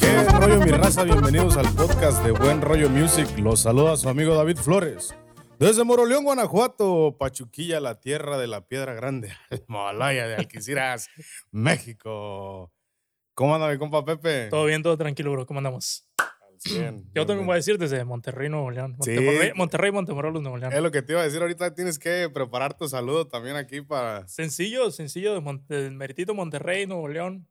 ¿Qué rollo mi raza? Bienvenidos al podcast de Buen Rollo Music. Los saluda su amigo David Flores. Desde Moroleón, Guanajuato, Pachuquilla, la tierra de la piedra grande, Himalaya de Alquiciras, México. ¿Cómo anda mi compa Pepe? Todo bien, todo tranquilo, bro. ¿Cómo andamos? 100. Yo también voy a decir desde Monterrey, Nuevo León. Sí. Monterrey, Monterrey Montemorelos, Nuevo León. Es lo que te iba a decir ahorita. Tienes que preparar tu saludo también aquí para. Sencillo, sencillo, de Mon- del Meritito Monterrey, Nuevo León,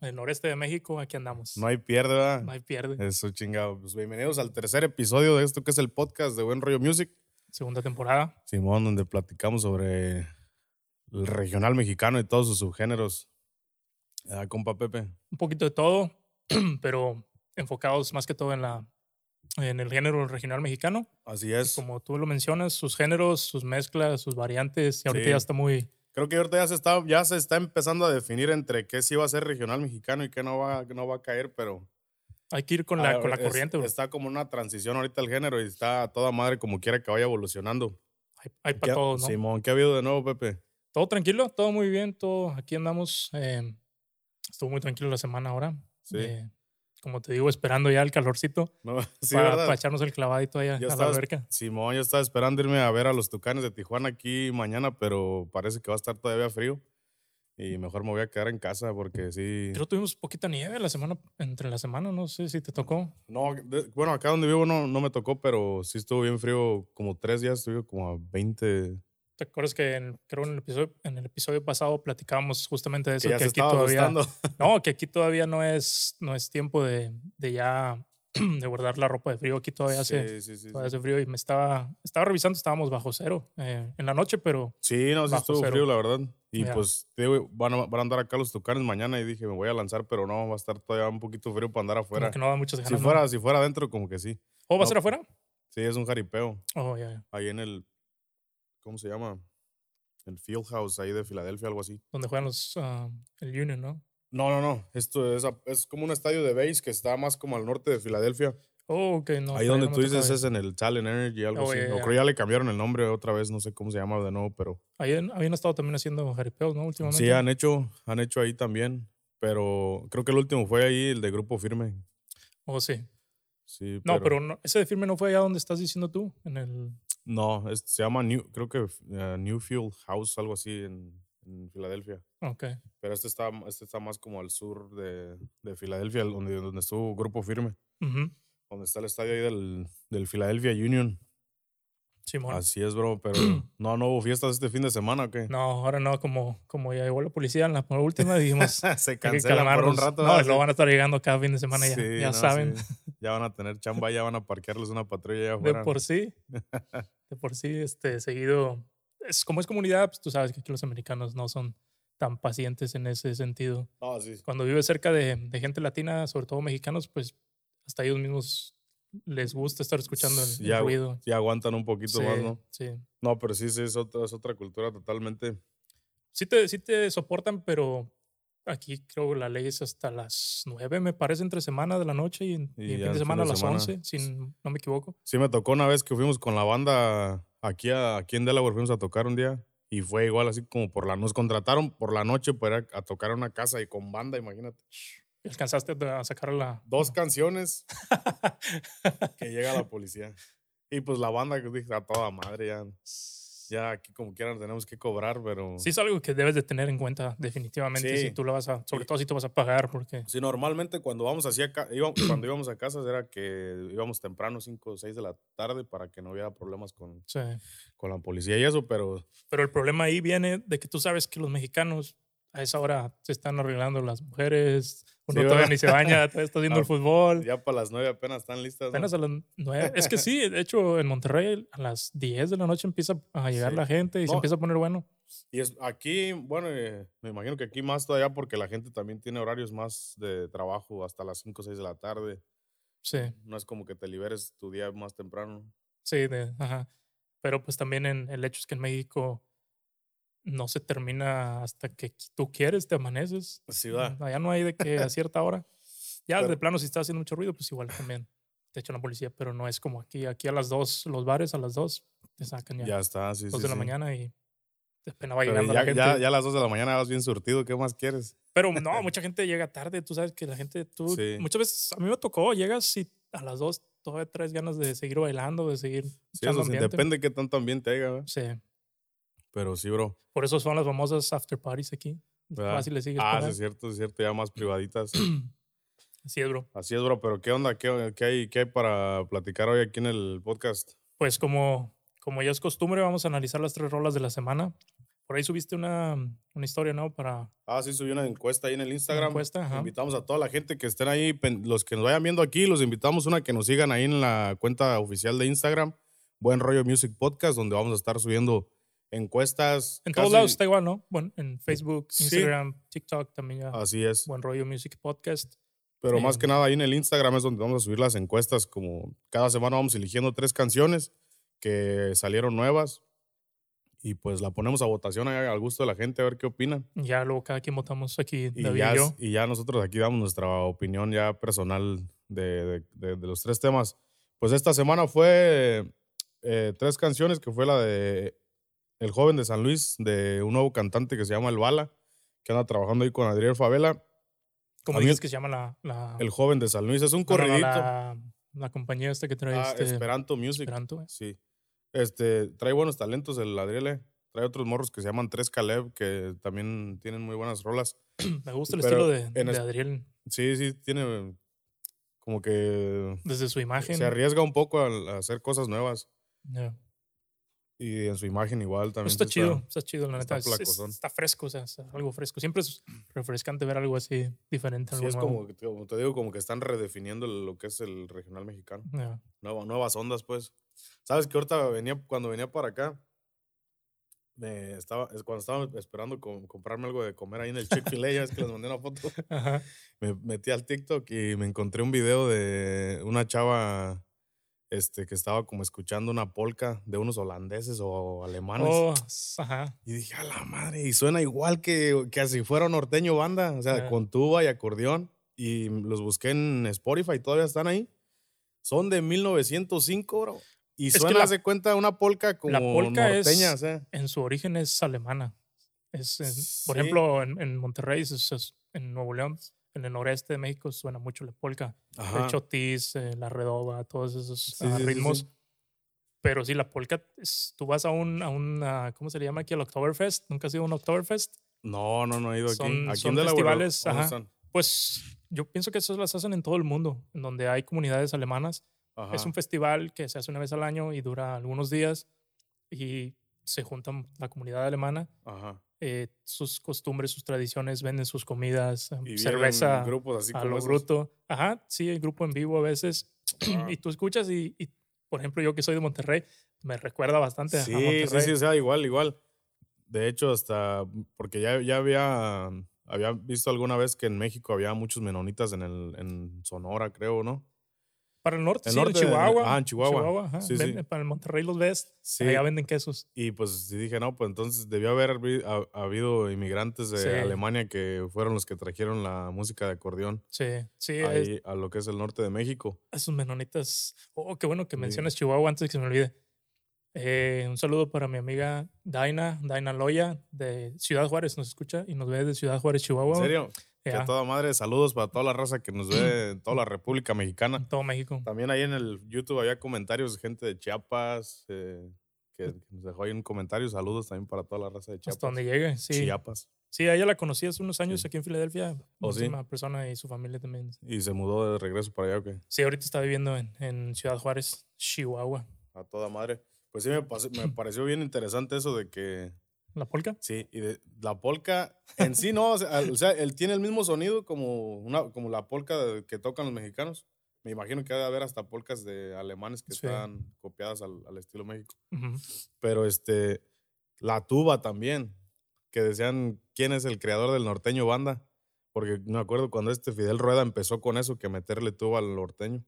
el noreste de México. Aquí andamos. No hay pierde, ¿verdad? No hay pierde. Eso chingado. Pues bienvenidos al tercer episodio de esto que es el podcast de Buen Rollo Music. Segunda temporada. Simón, donde platicamos sobre el regional mexicano y todos sus subgéneros. Ah, compa Pepe. Un poquito de todo, pero enfocados más que todo en, la, en el género regional mexicano. Así es. Como tú lo mencionas, sus géneros, sus mezclas, sus variantes. Y ahorita Sí. ya está muy. Creo que ahorita ya se está, ya se está empezando a definir entre qué sí va a ser regional mexicano y qué no va, no va a caer, pero Hay que ir con la, con la es- corriente, bro. está como una transición ahorita el género y está toda madre como quiera que vaya evolucionando. Hay, hay ¿Qué para todos, ¿no? Simón, ¿qué ha habido de nuevo, Pepe? Todo tranquilo, todo muy bien, todo aquí andamos. eh, estuvo muy tranquilo la semana ahora. Sí. eh, como te digo, esperando ya el calorcito No, sí, para, echarnos el clavadito allá Yo a la estaba- alberca. Simón, yo estaba esperando irme a ver a los Tucanes de Tijuana aquí mañana, pero parece que va a estar todavía frío. Y mejor me voy a quedar en casa porque sí. Creo que tuvimos poquita nieve la semana, entre la semana, no sé si te tocó. No, de- bueno, acá donde vivo no, no me tocó, pero sí estuvo bien frío. Como tres días estuve como a 20. ¿Te acuerdas que en, creo en el episodio, en el episodio pasado platicábamos justamente de Que eso? ya Que, se aquí todavía. No, que aquí todavía no es, no es tiempo de, de ya de guardar la ropa de frío. Aquí todavía hace, Sí, sí, sí. todavía hace frío y me estaba, estaba revisando, estábamos bajo cero eh, en la noche, pero Sí, no, sí estuvo cero. frío, la verdad. Y pues, digo, van a, van a andar acá los Tucanes mañana y dije, me voy a lanzar, pero no, va a estar todavía un poquito frío para andar como afuera. que no da muchas ganas. Si ¿no? fuera, si fuera adentro, como que sí. ¿O va a ser afuera? Sí, es un jaripeo. Oh, ya, ya. Ahí en el, ¿cómo se llama? El Field House ahí de Filadelfia, algo así. Donde juegan los, ah, el Union, ¿no? No, no, no. Esto es, es como un estadio de base que está más como al norte de Filadelfia. Oh, ok, no. ahí donde no tú dices es en el Talent Energy, algo Oh, así. ya, O ya. creo ya le cambiaron el nombre otra vez, no sé cómo se llama de nuevo, pero Ahí han- habían estado también haciendo jaripeos, ¿no? Últimamente. sí han hecho, han hecho ahí también. Pero creo que el último fue ahí, el de Grupo Firme. Oh, sí. Sí, No, pero no- ese de firme no fue allá donde estás diciendo tú, en el... No, es- se llama New, creo que uh, Newfield House, algo así en, en Filadelfia. Ok. Pero este está, este está más como al sur de, de Filadelfia, donde, donde estuvo Grupo Firme. Donde está el estadio ahí del, del Philadelphia Union. Simón. Así es, bro. Pero no, no hubo fiestas este fin de semana, ¿o qué? No, ahora no, como, como ya llegó la policía en la última, dijimos... Se cancelan por un rato. No, ¿verdad? lo van a estar llegando cada fin de semana ya, Sí, ya no, saben. sí. Ya van a tener chamba, ya van a parquearles una patrulla allá De por sí, de por sí, este, seguido... Es, como es comunidad, pues tú sabes que aquí los americanos no son tan pacientes en ese sentido. No, sí. cuando vives cerca de, de gente latina, sobre todo mexicanos, pues hasta ellos mismos les gusta estar escuchando el, ruido. ya aguantan un poquito Sí, más, ¿no? sí. No, pero sí, sí, es otra, es otra cultura totalmente. Sí te, sí te soportan, pero aquí creo que la ley es hasta las 9, me parece, entre semana de la noche y, en- Y y en ya fin de fin semana de a las semana. 11, si no me equivoco. Sí, me tocó una vez que fuimos con la banda aquí, a, aquí en Delaware, fuimos a tocar un día y fue igual así como por la nos contrataron por la noche para ir a, a tocar a una casa y con banda, imagínate. Alcanzaste a sacar la... Dos canciones que llega la policía. Y pues la banda que dije a toda madre ya, ya aquí como quieran tenemos que cobrar, pero Sí, es algo que debes de tener en cuenta definitivamente Sí. si tú lo vas a, sobre todo si tú vas a pagar, porque Sí, normalmente cuando vamos hacia íbamos, cuando íbamos a casa era que íbamos temprano, 5 o 6 de la tarde, para que no hubiera problemas con, sí. con la policía y eso, pero Pero el problema ahí viene de que tú sabes que los mexicanos a esa hora se están arreglando las mujeres, uno todavía ¿verdad? ni se baña, todavía está viendo Ah, el fútbol. ya para las 9 apenas están listas. ¿no? Apenas a las nueve. Es que sí, de hecho, en Monterrey a las 10 de la noche empieza a llegar Sí. la gente y se No. empieza a poner bueno. Y es aquí, bueno, eh, me imagino que aquí más todavía porque la gente también tiene horarios más de trabajo hasta las 5 o 6 de la tarde. Sí, No es como que te liberes tu día más temprano. sí, de- ajá. Pero pues también en, el hecho es que en México no se termina hasta que tú quieres, te amaneces. Sí, va. Allá no hay de que a cierta hora. Ya de Pero- plano, si está haciendo mucho ruido, pues igual también te echan la policía, pero no es como aquí. Aquí a las 2, los bares a las 2 te sacan ya. Ya está, sí, 2 sí, de la mañana y apenas va llegando ya, la gente. ya, ya a las 2 de la mañana vas bien surtido, ¿qué más quieres? Pero no, mucha gente llega tarde, tú sabes que la gente, tú, Sí. muchas veces, a mí me tocó, llegas y a las 2 todavía traes ganas de seguir bailando, de seguir Sí, eso sí, depende de qué tanto ambiente haya, ¿verdad? Sí, Pero sí, bro. por eso son las famosas after parties aquí. ¿verdad? Así le sigues Ah, sí, es cierto, es cierto, ya más privaditas. Así es, bro. Así es, bro, pero ¿qué onda? ¿Qué, qué hay, ¿Qué hay para platicar hoy aquí en el podcast? Pues como, como ya es costumbre, vamos a analizar las tres rolas de la semana. Por ahí subiste una, una historia, ¿no? Para Ah, sí, subí una encuesta ahí en el Instagram. encuesta, ajá. Invitamos a toda la gente que estén ahí, los que nos vayan viendo aquí, los invitamos una que nos sigan ahí en la cuenta oficial de Instagram, Buen Rollo Music Podcast, donde vamos a estar subiendo encuestas. En todos casi- lados está igual, ¿no? Bueno, en Facebook, Sí. Instagram, TikTok también ya. Así es. Buen rollo Music Podcast. Pero más eh, que nada ahí en el Instagram es donde vamos a subir las encuestas, como cada semana vamos eligiendo tres canciones que salieron nuevas y pues la ponemos a votación ahí al gusto de la gente a ver qué opinan. Ya luego cada quien votamos aquí, Y David ya, y yo. y ya nosotros aquí damos nuestra opinión ya personal de, de- de- de los tres temas. Pues esta semana fue eh, tres canciones, que fue la de El joven de San Luis, de un nuevo cantante que se llama El Bala, que anda trabajando ahí con Adriel Favela. Como a mí- dices que se llama la... la El joven de San Luis es un no, no, no, corridito. la, la compañía esta que trae Ah, este... Esperanto Music. Esperanto, eh. Sí. Este, trae buenos talentos el Adriele. Trae otros morros que se llaman Tres Caleb, que también tienen muy buenas rolas. Me gusta el Pero estilo de, Adriel Sí, sí, tiene como que desde su imagen. se arriesga un poco a, hacer cosas nuevas. Y en su imagen igual también. Está sí chido, está chido, la está neta. es- es- está fresco, o sea, es algo fresco. Siempre es refrescante ver algo así diferente. Sí, algo es nuevo. como, como te digo, como que están redefiniendo lo que es el regional mexicano. Ya. Nueva- nuevas ondas, pues. Sabes que ahorita venía, cuando venía para acá, me estaba, es cuando estaba esperando com- comprarme algo de comer ahí en el Chick-fil-A, ya es que les mandé una foto. Ajá. me metí al TikTok y me encontré un video de una chava este, que estaba como escuchando una polka de unos holandeses o alemanes. Oh, ajá. Y dije, a la madre, y suena igual que, que si fuera norteño banda, o sea, Ah. con tuba y acordeón. Y los busqué en Spotify, todavía están ahí. Son de 1905, bro. Y Es que suena, la- haz de cuenta, una polka como polka es- norteña, o sea. En su origen es alemana. Es, es- por Sí. ejemplo, en, en Monterrey, es- es- en Nuevo León, en el noreste de México, suena mucho la polka. Ajá. El chotis, eh, la redoba, todos esos Sí, ah, sí, sí, ritmos. sí. Pero sí, la polka, es- tú vas a un, a un ah, ¿cómo se le llama aquí? Al Oktoberfest. ¿Nunca has ido a un Oktoberfest? No, no, no he ido aquí. Son- aquí son festivales, ¿dónde ajá. Pues yo pienso que eso las hacen en todo el mundo, en donde hay comunidades alemanas. Es Ajá. un festival que se hace una vez al año y dura algunos días y se juntan la comunidad alemana, Ajá. Eh, sus costumbres, sus tradiciones, venden sus comidas, eh, Y cerveza grupos así a como lo esos. bruto. Ajá, sí, el grupo en vivo a veces. Ajá. y tú escuchas y, y, por ejemplo, yo que soy de Monterrey, me recuerda bastante Sí, a sí, Monterrey. sí, o sea, igual, igual. De hecho, hasta porque ya, ya había, había visto alguna vez que en México había muchos menonitas en, el, en Sonora, creo, ¿no? Para el norte, El sí, norte, en Chihuahua. ah, en Chihuahua. ajá, Sí, sí. Para el Monterrey los ves, Sí. allá venden quesos. Y pues dije, no, pues entonces debió haber habi- ha- habido inmigrantes de. Alemania que fueron los que trajeron la música de acordeón Sí, sí, es- ahí a lo que es el norte de México. esos menonitas. Oh, qué bueno que Sí. menciones Chihuahua antes de que se me olvide. Eh, un saludo para mi amiga Daina, Daina Loya de Ciudad Juárez, nos escucha y nos ve de Ciudad Juárez, Chihuahua. ¿En serio? Que a toda madre, saludos para toda la raza que nos ve en toda la República Mexicana. en todo México. También ahí en el YouTube había comentarios de gente de Chiapas eh, que nos dejó ahí un comentario. Saludos también para toda la raza de Chiapas. Hasta donde llegue, sí. Chiapas. Sí, a ella la conocí hace unos años Sí. aquí en Filadelfia. ¿Oh, sí? Persona y su familia también. Y se mudó de regreso para allá, ¿o qué? Sí, ahorita está viviendo en, en Ciudad Juárez, Chihuahua. A toda madre. Pues sí, me pareció bien interesante eso de que, ¿La polka? sí, y de la polka en sí, ¿no? O sea, al- o sea, él tiene el mismo sonido como, una, como la polka de- que tocan los mexicanos. Me imagino que ha de haber hasta polcas de alemanes que Sí. están copiadas al, al estilo México. Pero este, la tuba también, que decían quién es el creador del norteño banda. Porque me acuerdo cuando este Fidel Rueda empezó con eso, que meterle tuba al norteño.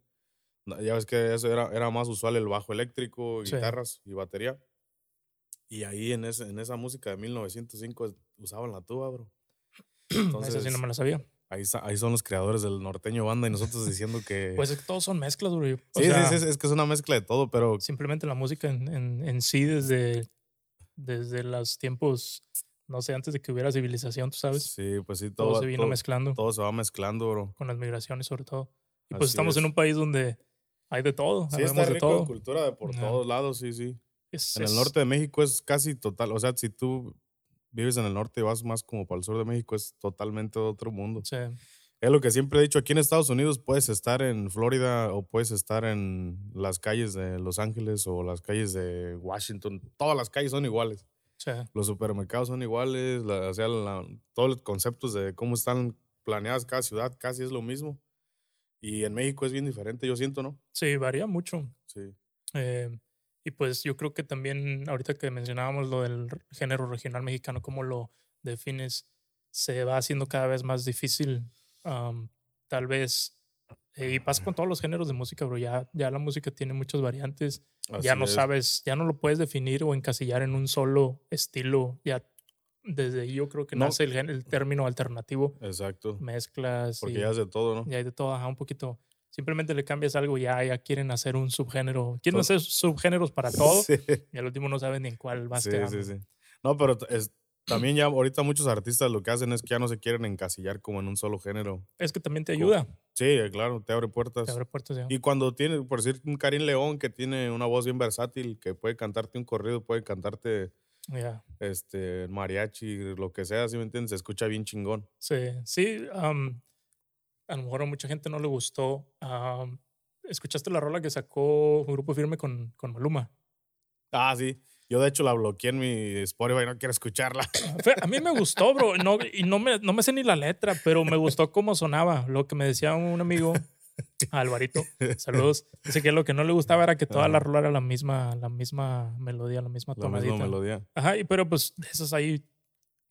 No, Ya ves que eso era, era más usual el bajo eléctrico, Sí. guitarras y batería. Y ahí en, ese, en esa música de 1905 es- usaban la tuba, bro. Esa sí Entonces, no me la sabía. ahí, ahí son los creadores del norteño banda y nosotros diciendo que... Pues es que todos son mezclas, bro. O sí, sea, sí, sí, es que es una mezcla de todo, pero Simplemente la música en, en, en sí, desde desde los tiempos, no sé, antes de que hubiera civilización, tú sabes. Sí, pues sí, todo, todo, se vino todo, mezclando todo se va mezclando, bro. con las migraciones, sobre todo. Y pues Así estamos en es. un país donde hay de todo, Sí, está sabemos de rico todo. de cultura de por Ajá. todos lados, sí, sí. Es- En el norte de México es casi total, o sea, si tú vives en el norte y vas más como para el sur de México, es totalmente otro mundo. sí, Es lo que siempre he dicho, aquí en Estados Unidos puedes estar en Florida o puedes estar en las calles de Los Ángeles o las calles de Washington, todas las calles son iguales. sí. Los supermercados son iguales, la- o sea, la- todos los conceptos de cómo están planeadas cada ciudad casi es lo mismo. Y en México es bien diferente, yo siento, ¿no? Sí, varía mucho. Sí. Eh, y pues yo creo que también, ahorita que mencionábamos lo del género regional mexicano, cómo lo defines, se va haciendo cada vez más difícil. tal vez, eh, y pasa con todos los géneros de música, bro. Ya, ya la música tiene muchas variantes. ya no es. sabes, ya no lo puedes definir o encasillar en un solo estilo. Ya desde ahí yo creo que No. nace el, el término alternativo. Exacto. Mezclas. Porque y- ya es de todo, ¿no? y hay de todo, ajá, un poquito. Simplemente le cambias algo y ya, ya quieren hacer un subgénero. Quieren hacer subgéneros para todo Sí, y al último no saben ni en cuál vas sí, quedando. sí, sí. No, pero es, también ya ahorita muchos artistas lo que hacen es que ya no se quieren encasillar como en un solo género. Es que también te ayuda, Sí, claro, te abre puertas. te abre puertas. ya. Y cuando tiene, por decir, un Karim León que tiene una voz bien versátil, que puede cantarte un corrido, puede cantarte este mariachi, lo que sea, ¿sí me entiendes? Se escucha bien chingón. Sí, sí. A lo mejor a mucha gente no le gustó. ¿Escuchaste la rola que sacó Grupo Firme con, con Maluma? Ah, sí. Yo de hecho la bloqueé en mi Spotify, no quiero escucharla. A mí me gustó, bro. No, y no me, no me sé ni la letra, pero me gustó cómo sonaba. Lo que me decía un amigo, Alvarito, saludos. Dice que lo que no le gustaba era que toda la rola era la misma, la misma melodía, la misma La misma tonadita. melodía. Ajá, y pero pues esas ahí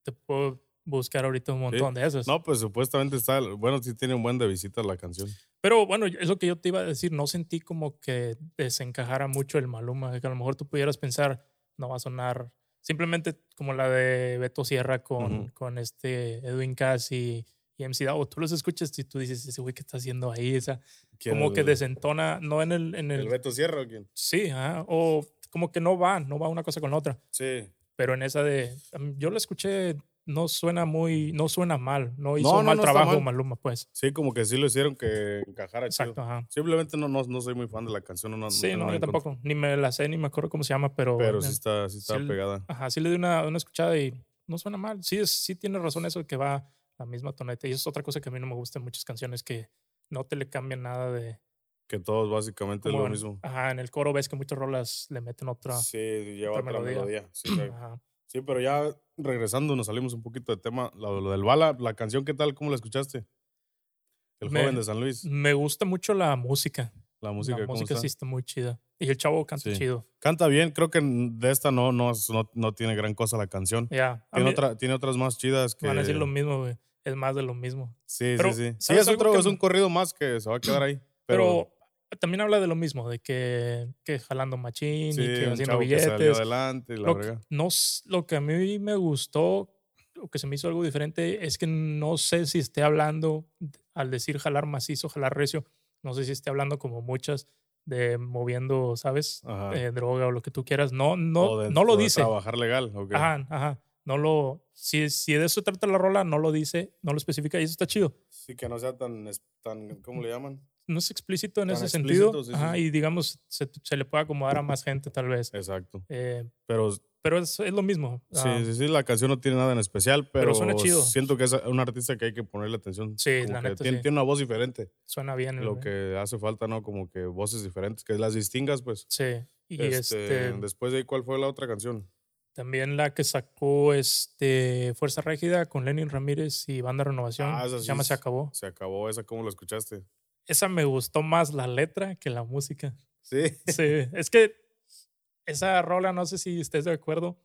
te puedo buscar ahorita un montón de esas. No, pues supuestamente está, bueno, sí tiene un buen de visitas la canción. Pero bueno, es lo que yo te iba a decir. No sentí como que desencajara mucho el Maluma. Que a lo mejor tú pudieras pensar, no va a sonar. Simplemente como la de Beto Sierra con, Ujú. con este Edwin Cass y, y MC Davo. Tú los escuchas y tú dices, ese güey que está haciendo ahí, esa. ¿Quién, Como que desentona, no en el. En el, ¿El Beto Sierra o quién? sí, ajá, o como que no va, no va una cosa con la otra. Sí. Pero en esa de. mí- Yo la escuché, no suena muy. No suena mal. No hizo No, un no, mal no trabajo mal. Maluma, pues. Sí, como que sí lo hicieron que encajara. Exacto, ajá. Simplemente no, no, no soy muy fan de la canción. No, Sí, no, yo tampoco. Ni me la sé, ni me acuerdo cómo se llama, pero. Pero eh, sí está, sí está sí, pegada. Ajá, sí le di una, una escuchada y no suena mal. Sí, es- sí tiene razón eso de que va la misma toneta. Y eso es otra cosa que a mí no me gusta en muchas canciones, que no te le cambian nada de. Que todos básicamente es lo en- mismo. Ajá, en el coro ves que muchas rolas le meten otra. Sí, lleva otra otra melodía. melodía. Sí, sí. Ajá. Sí, pero ya regresando, nos salimos un poquito de tema. Lo, lo del bala, la canción, ¿qué tal? ¿Cómo la escuchaste? El Me- joven de San Luis. Me gusta mucho la música. La música, la ¿cómo música está? sí está muy chida. Y el chavo canta Sí. chido. Canta bien, creo que de esta no, no, no, no tiene gran cosa la canción. Ya. Tiene, otra, tiene otras más chidas que... Van a decir lo mismo, güey. Es más de lo mismo. Sí, Pero, sí, sí. Sí, ¿sabes es, otro, que es un corrido más que se va a quedar ahí. Pero, Pero, también habla de lo mismo, de que, que jalando machín sí, y que haciendo chavo que salió billetes. adelante y la lo, que- no, lo que a mí me gustó, o que se me hizo algo diferente, es que no sé si esté hablando, al decir jalar macizo, jalar recio, no sé si esté hablando como muchas de moviendo, ¿sabes? Eh, droga o lo que tú quieras. No, no, de- no lo de dice. trabajar legal, ok. Ajá, ajá. No lo, si, si de eso trata la rola, no lo dice, no lo especifica y eso está chido. Sí, que no sea tan, tan ¿cómo le llaman? No es explícito en Tan ese sentido. sí, sí, Ajá, sí. y digamos, se, se le puede acomodar a más gente tal vez. Exacto. Eh, Pero pero es, es lo mismo. sí, Ah, sí, sí, la canción no tiene nada en especial, pero, Pero suena chido. siento que es un artista que hay que ponerle atención. Sí, la neta, tiene, sí. tiene una voz diferente. Suena bien. Lo que hace falta, ¿no? Como que voces diferentes, que las distingas, pues. Sí. Y Este, este, Después de ahí, ¿cuál fue la otra canción? también la que sacó este Fuerza Régida con Lenin Ramírez y Banda Renovación. Ah, esa se sí llama Se Acabó. Se acabó esa, ¿cómo la escuchaste? Esa me gustó más la letra que la música. Sí. Sí, es que esa rola, no sé si estés de acuerdo.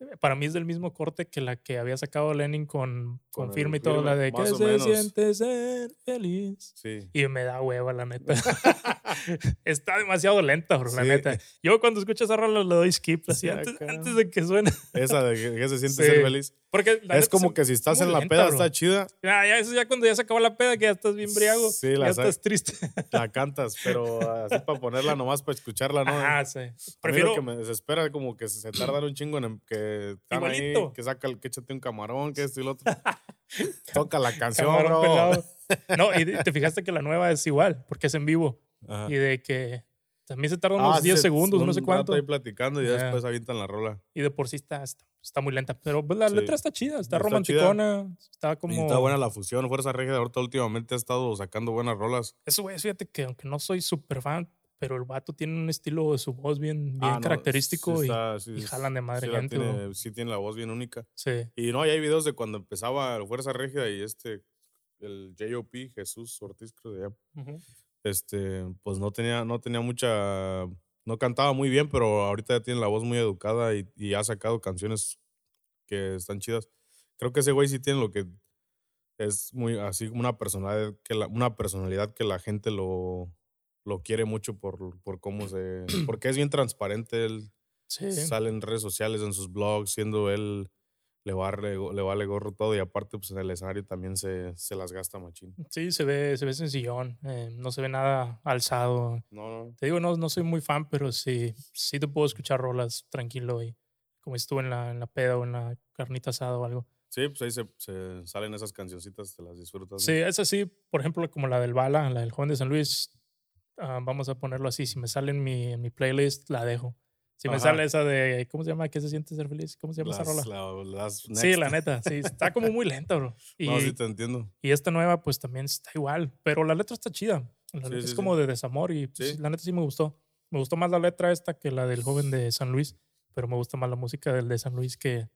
eh, Para mí es del mismo corte que la que había sacado Lenin con, con, Firme y todo, la de que se menos. siente ser feliz. Sí. Y me da hueva, la neta. Está demasiado lenta, bro, la Sí. neta. Yo cuando escucho esa rola le doy skip, así Sí, antes, antes de que suene. Esa de que, que se siente Sí. ser feliz. Porque la es como que si estás en la lenta, peda bro. está chida, Ya, ya, eso ya cuando ya se acabó la peda, que ya estás bien briago. Sí, ya la sa- estás triste. la cantas, pero así para ponerla nomás para escucharla, ¿no? Ajá, sí. A mí Prefiero. lo que me desespera es como que se, tardan un chingo en em- que están ahí, que saca el que échate un camarón, que esto y lo otro. Toca la canción, camarón bro. pelado. No, y te fijaste que la nueva es igual, porque es en vivo. Ajá. Y de que también se tarda Ah, unos sí, 10 se- segundos, un no sé cuánto. ahí platicando y ya Ya. después avientan la rola. Y de por sí está, está, está muy lenta. Pero pues, la Sí. letra está chida, está, Está romanticona. Está como. Y está buena la fusión. Fuerza Regia ahorita últimamente ha estado sacando buenas rolas. Eso, güey, fíjate que aunque no soy súper fan, pero el vato tiene un estilo de su voz bien, bien Ah, no, característico sí y, sí jalan de madre sí gente. tiene, sí tiene la voz bien única. Sí. Y no, y hay videos de cuando empezaba Fuerza Regia y este, el J.O.P. Jesús Ortiz, creo que. Ujú. este, pues no tenía, no tenía mucha, no cantaba muy bien, pero ahorita ya tiene la voz muy educada y, y ha sacado canciones que están chidas. Creo que ese güey sí tiene lo que es muy así como una personalidad que la, una personalidad que la gente lo, lo quiere mucho por, por cómo se, porque es bien transparente, él Sí. sale en redes sociales, en sus blogs, siendo él le vale, le vale gorro todo y aparte pues en el escenario también se, se las gasta machín. Sí, se ve, se ve sencillón. eh, no se ve nada alzado. No, no. Te digo, no, no soy muy fan, pero sí, sí te puedo escuchar rolas tranquilo y como estuve en la, en la peda o en la carnita asada o algo. Sí, pues ahí se, se salen esas cancioncitas, te las disfrutas. Sí, es así, por ejemplo, como la del Bala, la del joven de San Luis, ah, vamos a ponerlo así, si me sale en mi, en mi playlist, la dejo. Si me Ajá. sale esa de, ¿cómo se llama? ¿Qué se siente ser feliz? ¿Cómo se llama esa rola? Las- la- las Sí, la neta, sí, está como muy lenta, bro. Y, No, sí te entiendo. y esta nueva, pues también está igual, pero la letra está chida. La Sí, letra sí, es como de desamor y pues, la neta sí me gustó. Me gustó más la letra esta que la del joven de San Luis, pero me gusta más la música del de San Luis que,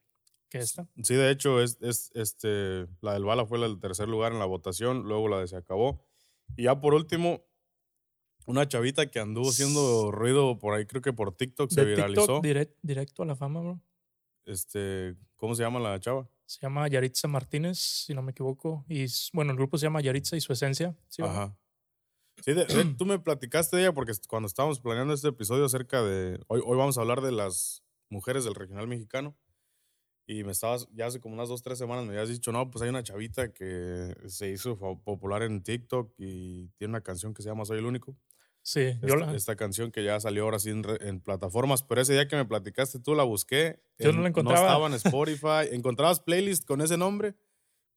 que esta. Sí, de hecho, es, es este, la del Bala fue la del tercer lugar en la votación, luego la de Se Acabó. Y ya por último, una chavita que anduvo haciendo ruido por ahí, creo que por TikTok se de viralizó. TikTok direct- directo a la fama, bro. Este, ¿Cómo se llama la chava? Se llama Yaritza Martínez, si no me equivoco. Y bueno, el grupo se llama Yaritza y su esencia. ¿sí? Ajá. Sí, de- de- tú me platicaste de ella porque cuando estábamos planeando este episodio acerca de. Hoy, hoy vamos a hablar de las mujeres del regional mexicano. Y me estabas, ya hace como unas dos, tres semanas me habías dicho, no, pues hay una chavita que se hizo popular en TikTok y tiene una canción que se llama Soy el Único. Sí, yo Esta, la, esta canción que ya salió ahora sí en, re- en plataformas, pero ese día que me platicaste tú la busqué. Yo no en- la encontraba. No estaba en Spotify. Encontrabas playlist con ese nombre,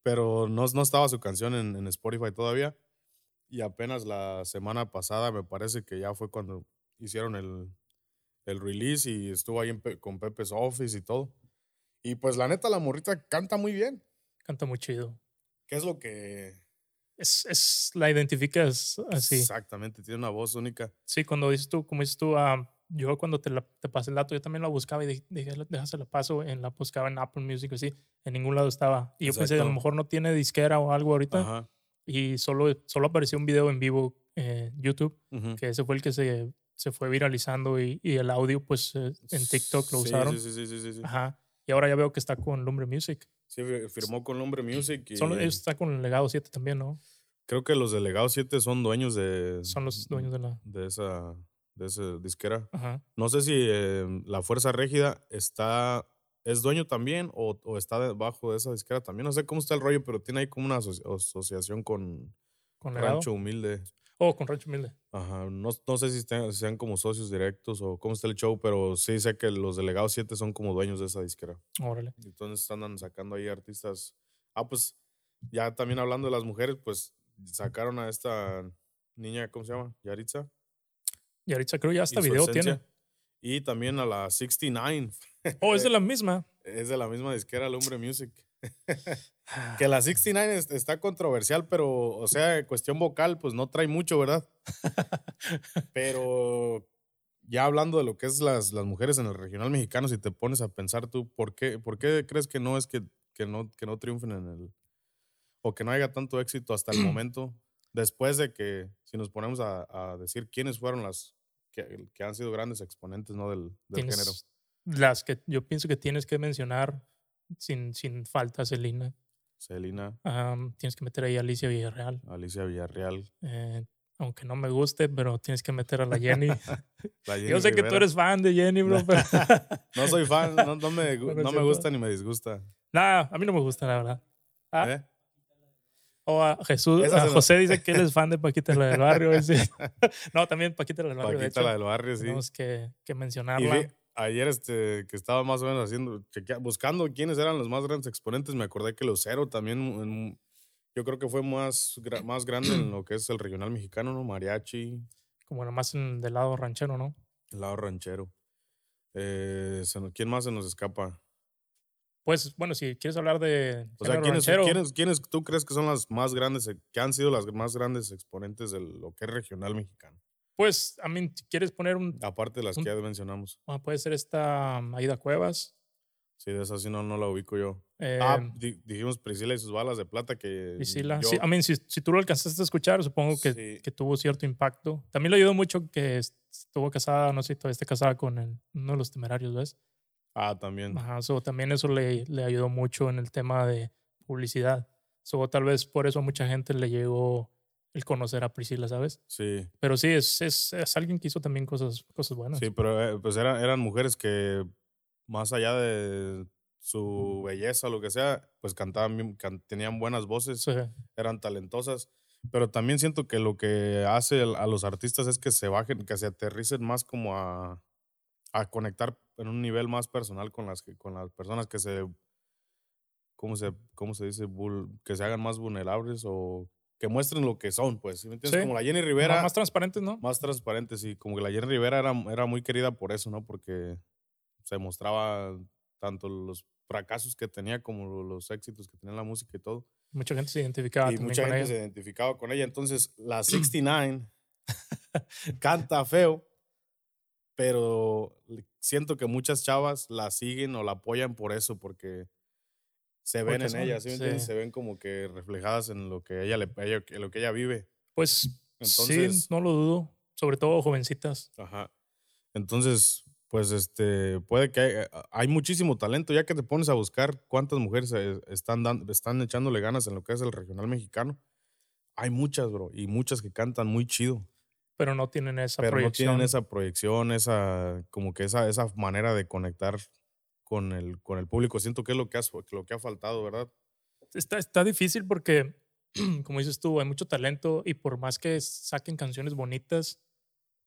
pero no, no estaba su canción en, en Spotify todavía. Y apenas la semana pasada me parece que ya fue cuando hicieron el, el release y estuvo ahí con Pepe's Office y todo. Y pues la neta, la morrita canta muy bien. canta muy chido. ¿Qué es lo que...? Es, es, la identificas así. Exactamente, tiene una voz única. Sí, cuando dices tú, como dices tú, ah, yo cuando te, la- te pasé el dato, yo también la buscaba y dije, déjase la paso, en la buscaba en Apple Music, así, en ningún lado estaba. Y yo pensé, a lo mejor no tiene disquera o algo ahorita, Ajá. y solo, solo apareció un video en vivo en YouTube, ujú. que ese fue el que se, se fue viralizando y, y el audio, pues eh, en TikTok lo Sí, usaron. Sí, sí, sí, sí, sí. Ajá. Y ahora ya veo que está con Lumbre Music. Sí, fi- firmó con Lumbre Music y ellos está con el Legado 7 también, ¿no? creo que los delegados 7 son dueños de, Son los dueños de la... de esa de esa disquera. Ajá. No sé si eh, la Fuerza Régida está es dueño también o, o está debajo de esa disquera también. No sé cómo está el rollo, pero tiene ahí como una asoci- asociación con. Rancho Humilde. Oh, con Rancho Humilde. Ajá, no, no sé si estén- si sean como socios directos o cómo está el show, pero sí sé que los delegados 7 son como dueños de esa disquera. Órale. Entonces andan sacando ahí artistas. Ah, pues ya también hablando de las mujeres, pues sacaron a esta niña, ¿cómo se llama? Yaritza. Y ahorita creo ya hasta video tiene. Y también a la 69. Oh, es de la misma. Es de la misma disquera, Lumbre Music. Que la 69 es- está controversial, pero, o sea, cuestión vocal, pues no trae mucho, ¿verdad? pero ya hablando de lo que es las, las mujeres en el regional mexicano, si te pones a pensar tú, ¿por qué, por qué crees que no es que, que no, que no triunfen en el. o que no haya tanto éxito hasta el momento? Después de que, si nos ponemos a, a decir quiénes fueron las que, que han sido grandes exponentes ¿no? del, género. Las que yo pienso que tienes que mencionar sin, sin falta, Celina. Celina, Am, tienes que meter ahí a Alicia Villarreal. Alicia Villarreal. eh, aunque no me guste, pero tienes que meter a la Jenny. la yo sé que tú eres fan de Jenny, bro, pero No soy fan, no, no me, No, me gusta ni me disgusta. Nah, a mí no me gusta, la verdad. Ah, ¿Eh? O a Jesús, a José dice que él es fan de Paquita la del barrio. no, también Paquita la del barrio. de Paquita, hecho, la del barrio, sí. Tenemos que, que mencionarla. Ayer este, que estaba más o menos haciendo, chequea- buscando quiénes eran los más grandes exponentes, me acordé que Lucero también, en- yo creo que fue más, más grande en lo que es el regional mexicano, ¿no? Mariachi, Como nomás en- del lado ranchero, ¿no? el lado ranchero. Eh, ¿Quién más se nos escapa? Pues bueno, si quieres hablar de O sea, ¿quiénes, quiénes, quiénes tú crees que son las más grandes, que han sido las más grandes exponentes de lo que es regional mexicano? Pues, a mí, si quieres poner un. Aparte de las Un- que ya mencionamos. ah, puede ser esta um, Aida Cuevas. Sí, de esas sí no, no la ubico yo. eh, ah, di- dijimos Priscila y sus balas de plata que Priscila. yo- Sí, a mí, si, si tú lo alcanzaste a escuchar, supongo que, Sí. que tuvo cierto impacto. También le ayudó mucho que est- estuvo casada, no sé si todavía está casada con el- uno de los temerarios, ¿ves? Ah, también. Ajá, so, también eso le, le ayudó mucho en el tema de publicidad. So, tal vez por eso a mucha gente le llegó el conocer a Priscila, ¿sabes? Sí, Pero sí, es, es, es alguien que hizo también cosas, cosas buenas. sí, pero eh, pues eran, eran mujeres que más allá de su belleza o lo que sea, pues cantaban, can- tenían buenas voces, Sí. eran talentosas. Pero también siento que lo que hace a los artistas es que se bajen, que se aterricen más como a, a conectar en un nivel más personal con las, con las personas que se, ¿cómo se, cómo se dice? Que se hagan más vulnerables o que muestren lo que son, pues. ¿sí me entiendes? Sí. Como la Jenny Más- Rivera. más transparentes, ¿no? más transparentes y como que la Jenny Rivera era, era muy querida por eso, ¿no? Porque se mostraba tanto los fracasos que tenía como los éxitos que tenía en la música y todo. Mucha gente se identificaba y mucha con gente ella. se identificaba con ella. Entonces, la 69 canta feo, pero siento que muchas chavas la siguen o la apoyan por eso, porque se ven en son- ella, ¿sí me entiendes? sí. Se ven como que reflejadas en lo que ella, le, ella- lo que ella vive. Pues Entonces- sí, no lo dudo. Sobre todo jovencitas. Ajá. Entonces, pues este, puede que hay, hay muchísimo talento, ya que te pones a buscar cuántas mujeres eh, están, dan- están echándole ganas en lo que es el regional mexicano. Hay muchas, bro, y muchas que cantan muy chido, Pero no tienen esa pero no proyección. tienen esa proyección, esa, como que esa, esa manera de conectar con el, con el público. Siento que es lo que, has- lo que ha faltado, ¿verdad? Está, está difícil porque, como dices tú, hay mucho talento y por más que saquen canciones bonitas,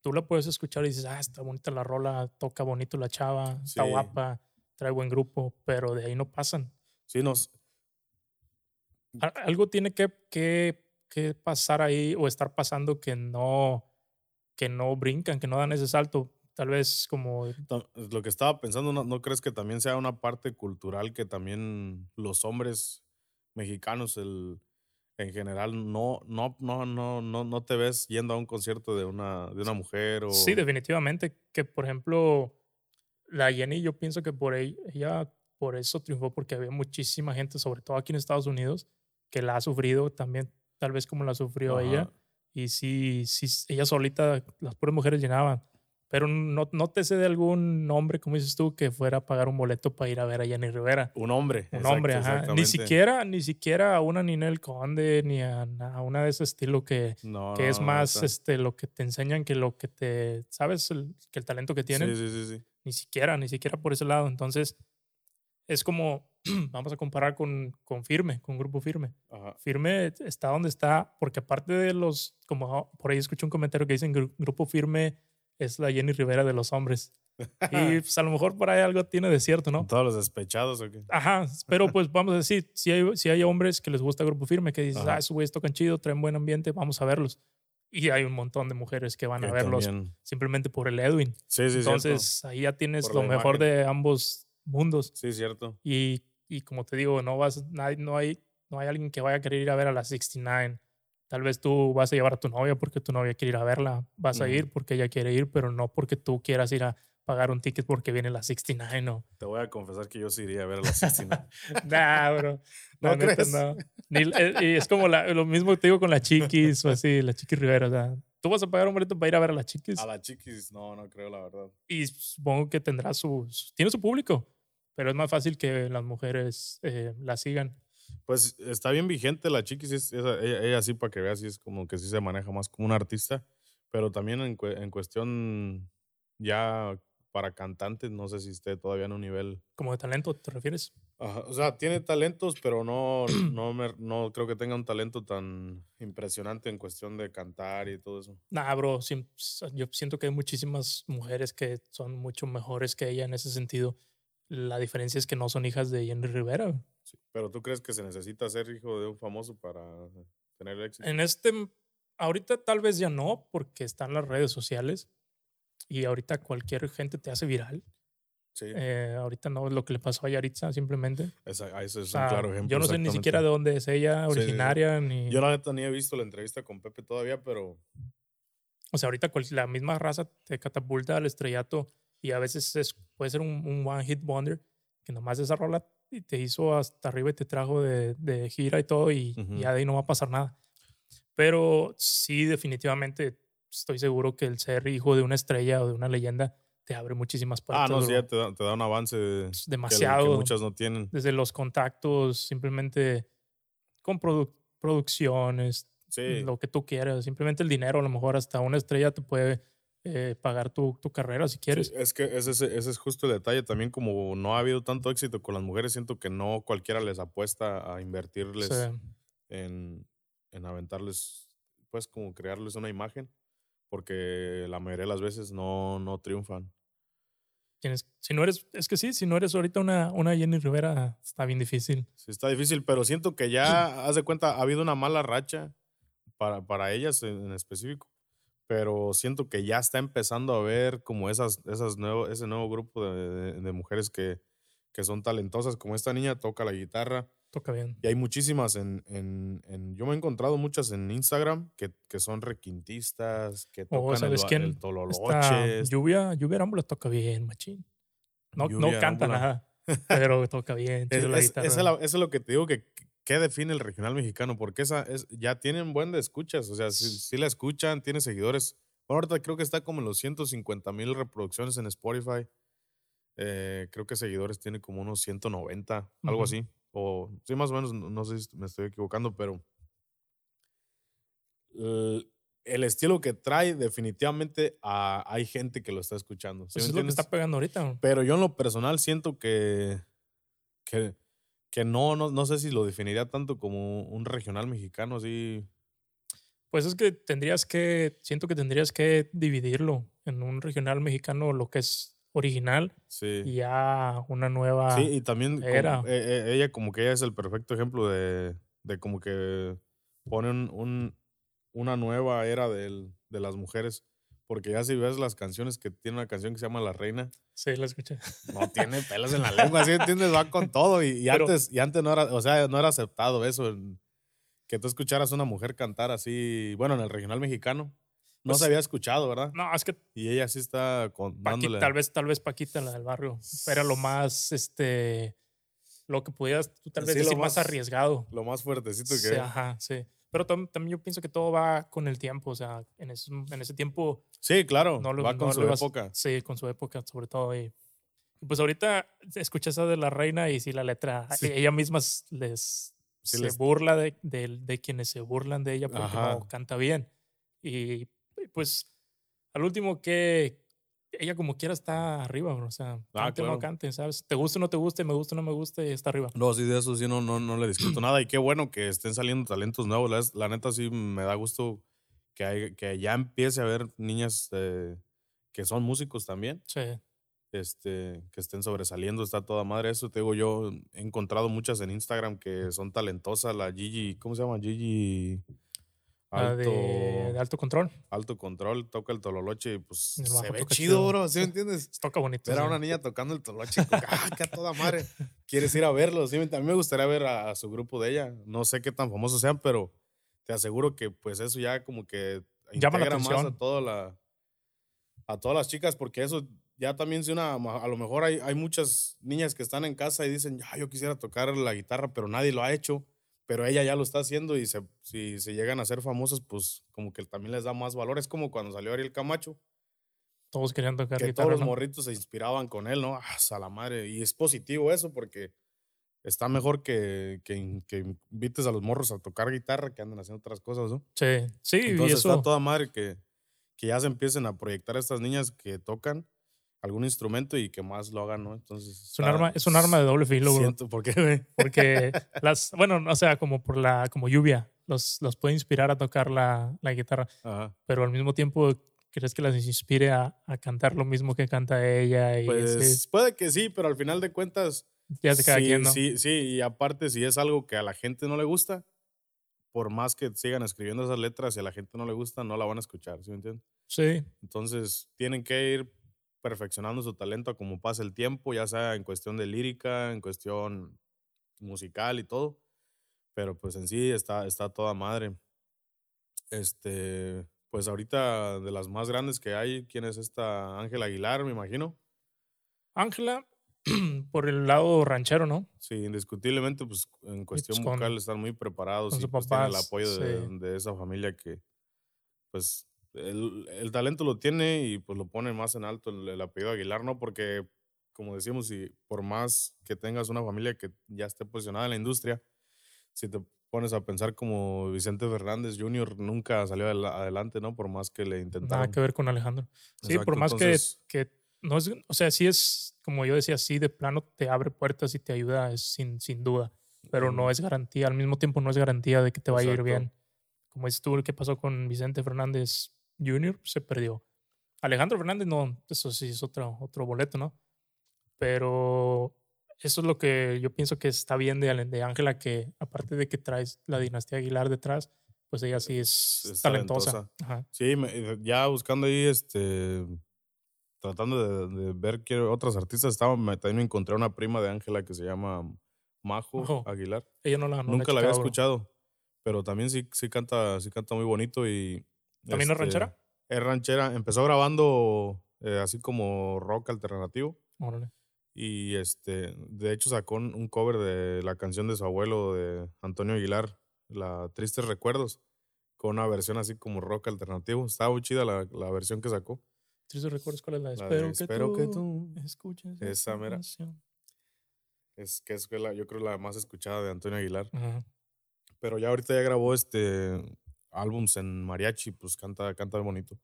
tú la puedes escuchar y dices, ah, está bonita la rola, toca bonito la chava, está guapa, trae buen grupo, pero de ahí no pasan. Sí, nos, Algo tiene que, que, que pasar ahí o estar pasando que no, que no brincan, que no dan ese salto. Tal vez como Lo que estaba pensando, ¿no, ¿no crees que también sea una parte cultural que también los hombres mexicanos el, en general no, no, no, no, no, no te ves yendo a un concierto de una, de una mujer o Sí, definitivamente. Que por ejemplo, la Jenny, yo pienso que por ella, ella por eso triunfó, porque había muchísima gente, sobre todo aquí en Estados Unidos, que la ha sufrido también, tal vez como la sufrió ella. Ajá. Y sí, sí, ella solita, las puras mujeres llenaban. Pero no, no te sé de algún hombre, como dices tú, que fuera a pagar un boleto para ir a ver a Jenny Rivera. un hombre. Un exacto, hombre, ajá. Ni siquiera, ni siquiera a una Ninel Conde, ni a, a una de ese estilo que, No, que no, es no, más neta. este, lo que te enseñan que lo que te, ¿sabes? El, que el talento que tienen. Sí, sí, sí, sí. Ni siquiera, ni siquiera por ese lado. Entonces, es como, vamos a comparar con, con Firme, con Grupo Firme. Ajá. Firme está donde está, porque aparte de los, como por ahí escuché un comentario que dicen Gru- Grupo Firme es la Jenny Rivera de los hombres. Y pues a lo mejor por ahí algo tiene de cierto, ¿no? Todos los despechados, ¿o qué? Ajá, pero pues vamos a decir, si hay, si hay hombres que les gusta Grupo Firme, que dices, Ajá. ah, esos güeyes tocan chido, traen buen ambiente, vamos a verlos. Y hay un montón de mujeres que van a verlos también- simplemente por el Edwin. Sí, sí, cierto. Entonces ahí ya tienes Por lo mejor imagen. de ambos mundos. Sí, cierto. Y, y como te digo, no, vas, no, hay, no, hay, no hay alguien que vaya a querer ir a ver a la 69. Tal vez tú vas a llevar a tu novia porque tu novia quiere ir a verla. Vas a ir porque ella quiere ir, pero no porque tú quieras ir a pagar un ticket porque viene la 69 o Te voy a confesar que yo sí iría a ver a la 69. Nah, bro. ¿No neta, crees? no. Ni- eh, y es como la- lo mismo que te digo con la Chiquis o así, la Chiquis Rivera. O sea, tú vas a pagar un boleto para ir a ver a la Chiquis a la chiquis, no, no creo, la verdad. y supongo que tendrá su, su- tiene su público, pero es más fácil que las mujeres eh, la sigan. Pues está bien vigente la chiquis, es- ella, ella sí, para que veas, sí es como que sí se maneja más como un artista, pero también en, en cuestión ya para cantantes, no sé si esté todavía en un nivel. Como de talento, ¿te refieres? Ajá, o sea, tiene talentos, pero no, no, me- no creo que tenga un talento tan impresionante en cuestión de cantar y todo eso. Nah, bro, yo siento que hay muchísimas mujeres que son mucho mejores que ella en ese sentido. La diferencia es que no son hijas de Jenny Rivera. Sí, Pero tú crees que se necesita ser hijo de un famoso para tener éxito? En este, ahorita tal vez ya no, porque están las redes sociales y ahorita cualquier gente te hace viral. Sí, Eh, ahorita no es lo que le pasó a Yaritza, simplemente. esa- ah, ese es O sea, un claro ejemplo. yo no sé ni siquiera de dónde es ella Sí, sí, sí. originaria, ni... Yo la neta ni he visto la entrevista con Pepe todavía, pero O sea, ahorita la misma raza te catapulta al estrellato y a veces es, puede ser un, un one hit wonder que nomás esa rola y te hizo hasta arriba y te trajo de, de gira y todo y Ujú. ya de ahí no va a pasar nada. Pero sí, definitivamente estoy seguro que el ser hijo de una estrella o de una leyenda te abre muchísimas puertas. ah, no, sí, ya te da, te da un avance de- Es que, demasiado. que muchas no tienen. Desde los contactos, simplemente con produ- producciones, Sí, lo que tú quieras. Simplemente el dinero, a lo mejor hasta una estrella te puede eh, pagar tu, tu carrera si sí, quieres. es que ese, ese- es justo el detalle. También como no ha habido tanto éxito con las mujeres, siento que no cualquiera les apuesta a invertirles sea, en, en aventarles, pues como crearles una imagen, porque la mayoría de las veces no, no triunfan. tienes, si no eres, es que sí, si no eres ahorita una, una Jenny Rivera, está bien difícil. Sí, está difícil, pero siento que ya, haz de cuenta, ha habido una mala racha para, para ellas en, en específico, pero siento que ya está empezando a ver como esas, esas nuevo, ese nuevo grupo de, de- de mujeres que, que son talentosas, como esta niña toca la guitarra, Toca bien. y hay muchísimas en, en, en- yo me he encontrado muchas en Instagram que, que son requintistas, que tocan Oh, ¿sabes ba- quién? el tololoche. lluvia, lluvia Arámbula toca bien, machín. No, no canta nada, pero toca bien. Es- la la- eso es lo que te digo que ¿qué define el regional mexicano? Porque esa es, ya tienen buen de escuchas, o sea, si, si la escuchan, tiene seguidores. Bueno, ahorita creo que está como en los 150 mil reproducciones en Spotify. Eh, creo que seguidores tiene como unos 190, algo Ujú. así. O sí, más o menos, no, no sé si me estoy equivocando, pero el, el estilo que trae, definitivamente hay gente que lo está escuchando. ¿sí Pues me es lo que entiendes? está pegando ahorita. Pero yo en lo personal siento que, que, que no, no, no sé si lo definiría tanto como un regional mexicano, así. Pues es que tendrías que, siento que tendrías que dividirlo en un regional mexicano, lo que es original, Sí. y ya una nueva. Sí, y también era. eh, eh, ella como que ella es el perfecto ejemplo de, de como que pone un, un- una nueva era del- de las mujeres. Porque ya si ves las canciones que tiene una canción que se llama La Reina, Sí, la escuché. no tiene pelos en la lengua, ¿sí entiendes? Va con todo. Y, y Pero- antes, y antes no era, o sea, no era aceptado eso, en- que tú escucharas a una mujer cantar así, bueno, en el regional mexicano. No Pues- se había escuchado, ¿verdad? No, es que Y ella sí está con, Paqui- dándole. tal vez, tal vez Paquita, la del barrio, era lo más, este, lo que pudieras tú tal vez Sí, lo decir más, más- arriesgado. Lo más fuertecito que Sí, ajá, sí. Pero tam- también yo pienso que todo va con el tiempo, o sea, en ese, en ese tiempo, Sí, claro. No lo- va con no su vas- época. sí, con su época sobre todo. Y, pues ahorita escuchas esa de la reina y sí, la letra, Sí. ella misma les, Sí se les- burla de, de, de quienes se burlan de ella porque Ajá. no canta bien. Y pues al último que ella como quiera está arriba, bro, o sea, Ah, cante no cante, ¿sabes? Te guste o no te guste, me gusta o no me guste, está arriba. No, sí, de eso sí no, no, no le discuto nada. Y qué bueno que estén saliendo talentos nuevos. La, la neta sí me da gusto que, hay- que ya empiece a haber niñas eh, que son músicos también. Sí. este, que estén sobresaliendo, está toda madre. Eso te digo, yo he encontrado muchas en Instagram que son talentosas. La Gigi, ¿cómo se llama? Gigi Alto, de, de alto control. alto Control, toca el tololoche y pues El se ve chido, bro, ¿sí me entiendes? Toca bonito. Ver a sí. una niña tocando el que, ¡ah, a toda madre! ¿Quieres ir a verlo? Sí, a mí me gustaría ver a, a su grupo de ella. No sé qué tan famosos sean, pero te aseguro que pues eso ya como que Llama la integra más a atención. toda la a todas las chicas porque eso ya también si una a lo mejor hay, hay muchas niñas que están en casa y dicen ya yo quisiera tocar la guitarra pero nadie lo ha hecho pero ella ya lo está haciendo y se, si se llegan a ser famosas pues como que también les da más valor es como cuando salió Ariel Camacho Todos querían tocar que guitarra. todos los ¿no? morritos se inspiraban con él no ah, a la madre y es positivo eso porque está mejor que, que, que invites a los morros a tocar guitarra que andan haciendo otras cosas no Sí, sí, y entonces eso. está toda madre que, que ya se empiecen a proyectar a estas niñas que tocan algún instrumento y que más lo hagan, ¿no? Entonces. Es un, arma, es un arma de doble filo, bro. Siento, ¿por qué, güey? Porque las, bueno, o sea, como por la, como lluvia, los, los puede inspirar a tocar la, la guitarra, Ajá. pero al mismo tiempo crees que las inspire a, a cantar lo mismo que canta ella y Pues ese- puede que sí, pero al final de cuentas. ya cada sí, quien, ¿no? sí, sí, y aparte, si es algo que a la gente no le gusta, por más que sigan escribiendo esas letras, si a la gente no le gusta, no la van a escuchar, ¿sí me entiendes? Sí, Entonces, tienen que ir perfeccionando su talento como pasa el tiempo, ya sea en cuestión de lírica, en cuestión musical y todo. Pero pues en sí está, está toda madre. Este, pues ahorita de las más grandes que hay, ¿quién es esta? Ángela Aguilar, me imagino. Ángela, por el lado ranchero, ¿no? Sí, indiscutiblemente, pues en cuestión pues, vocal están muy preparados y pues tienen el apoyo de esa familia que, pues, el, el talento lo tiene y pues lo pone más en alto el, el apellido Aguilar, ¿no? Porque, como decíamos, si por más que tengas una familia que ya esté posicionada en la industria, si te pones a pensar como Vicente Fernández Jr. nunca salió adela- adelante, ¿no? Por más que le intentaron. Nada que ver con Alejandro. Sí, Exacto, por más entonces- que, que no es, o sea, sí es, como yo decía, sí de plano te abre puertas y te ayuda, es sin, sin duda, pero no es garantía, al mismo tiempo no es garantía de que te vaya a ir bien. Como dices tú, ¿qué pasó con Vicente Fernández Jr.? Se perdió. Alejandro Fernández no, eso sí es otro, otro boleto, ¿no? Pero eso es lo que yo pienso que está bien de Ángela, que aparte de que traes la dinastía Aguilar detrás, pues ella sí es, Es talentosa. talentosa. Sí, me- ya buscando ahí, este, tratando de, de ver qué otras artistas estaban, me- también encontré una prima de Ángela que se llama Majo. Aguilar. Ella no la no Nunca la había bro. escuchado, pero también sí, sí canta, sí canta muy bonito y. ¿También es este, ranchera? Es ranchera. Empezó grabando eh, así como rock alternativo Órale. y este, de hecho sacó un cover de la canción de su abuelo de Antonio Aguilar, la Tristes Recuerdos, con una versión así como rock alternativo. Estaba muy chida la, la versión que sacó. ¿Tristes recuerdos cuál es la? Espero, de que, Espero tú que tú. escuches Esa mera. canción. Es que es la, yo creo la más escuchada de Antonio Aguilar. Ajá. Pero ya ahorita ya grabó este álbums en mariachi, pues canta, canta bonito.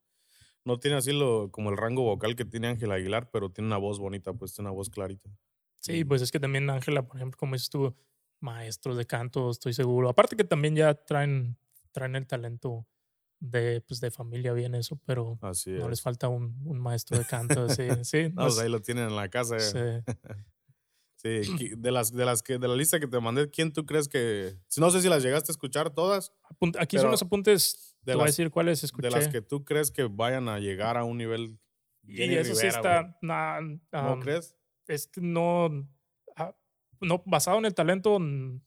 No tiene así lo, como el rango vocal que tiene Ángel Aguilar, pero tiene una voz bonita, pues tiene una voz clarita. Sí, pues es que también Ángela, por ejemplo, como dices tú, maestros de canto, estoy seguro. Aparte que también ya traen, traen el talento de, pues, de familia bien eso, pero Así no les es. falta un, un maestro de canto. Sí, sí. No, pues es- ahí lo tienen en la casa. sí. Sí, de las, de las que, de la lista que te mandé, ¿quién tú crees que, si no sé si las llegaste a escuchar todas, Aquí son los apuntes, de te voy a las- decir cuáles escuché. de las que tú crees que vayan a llegar a un nivel y Jenny eso sí Rivera, está... güey? na- ¿No crees? es que no, ah, no basado en el talento,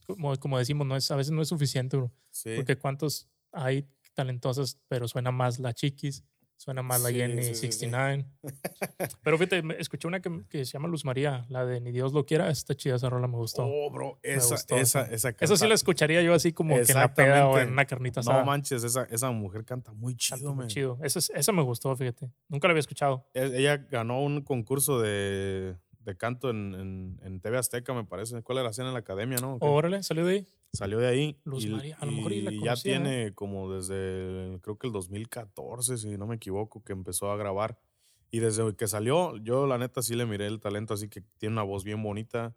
como, como decimos, no es, a veces no es suficiente, bro. Sí. Porque cuántos hay talentosas, pero suena más la Chiquis, suena más la Jenny sí, sí, sí. 69. Pero fíjate, escuché una que, que se llama Luz María, la de Ni Dios lo quiera, está chida esa rola, me gustó. Oh, bro, esa, gustó esa, esa. esa, Esa sí canta- la escucharía yo así como que en la peda o en una carnita asada. No manches, esa, esa mujer canta muy Canta chido, muy man. chido. Esa, es- esa me gustó, fíjate. Nunca la había escuchado. E- Ella ganó un concurso de, de canto en, en, en TV Azteca, me parece. ¿Cuál era? Hacían en la academia, ¿no? Órale, salió de ahí. Salió de ahí. Luz y, María, a lo mejor y la ya ¿eh? tiene como desde, creo que el 2014, si no me equivoco, que empezó a grabar. Y desde que salió, yo la neta sí le miré el talento, así que tiene una voz bien bonita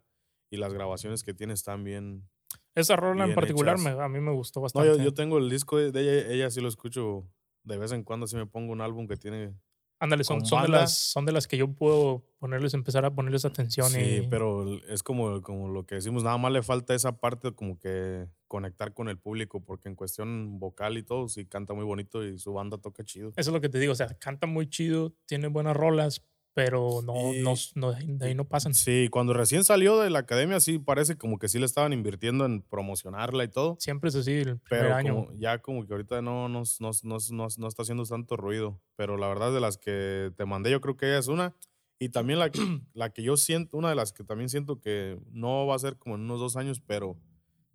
y las grabaciones que tiene están bien. Esa rola en particular me- a mí me gustó No, bastante. yo, yo tengo el disco de ella, ella sí lo escucho de vez en cuando, sí me pongo un álbum que tiene Ándale, son, son, de las, son de las que yo puedo ponerles, empezar a ponerles atención. Sí, y, pero es como, como lo que decimos, nada más le falta esa parte como que conectar con el público, porque en cuestión vocal y todo, sí canta muy bonito y su banda toca chido. Eso es lo que te digo, o sea, canta muy chido, tiene buenas rolas, pero no, no, Y- no- de ahí no pasan. Sí, cuando recién salió de la academia, sí parece como que sí le estaban invirtiendo en promocionarla y todo, Siempre es así el primer pero año. como- ya como que ahorita no, no, no, no, no- no está haciendo tanto ruido. Pero la verdad de las que te mandé, yo creo que ella es una. Y también la, que- la que yo siento, una de las que también siento que no va a ser como en unos dos años, pero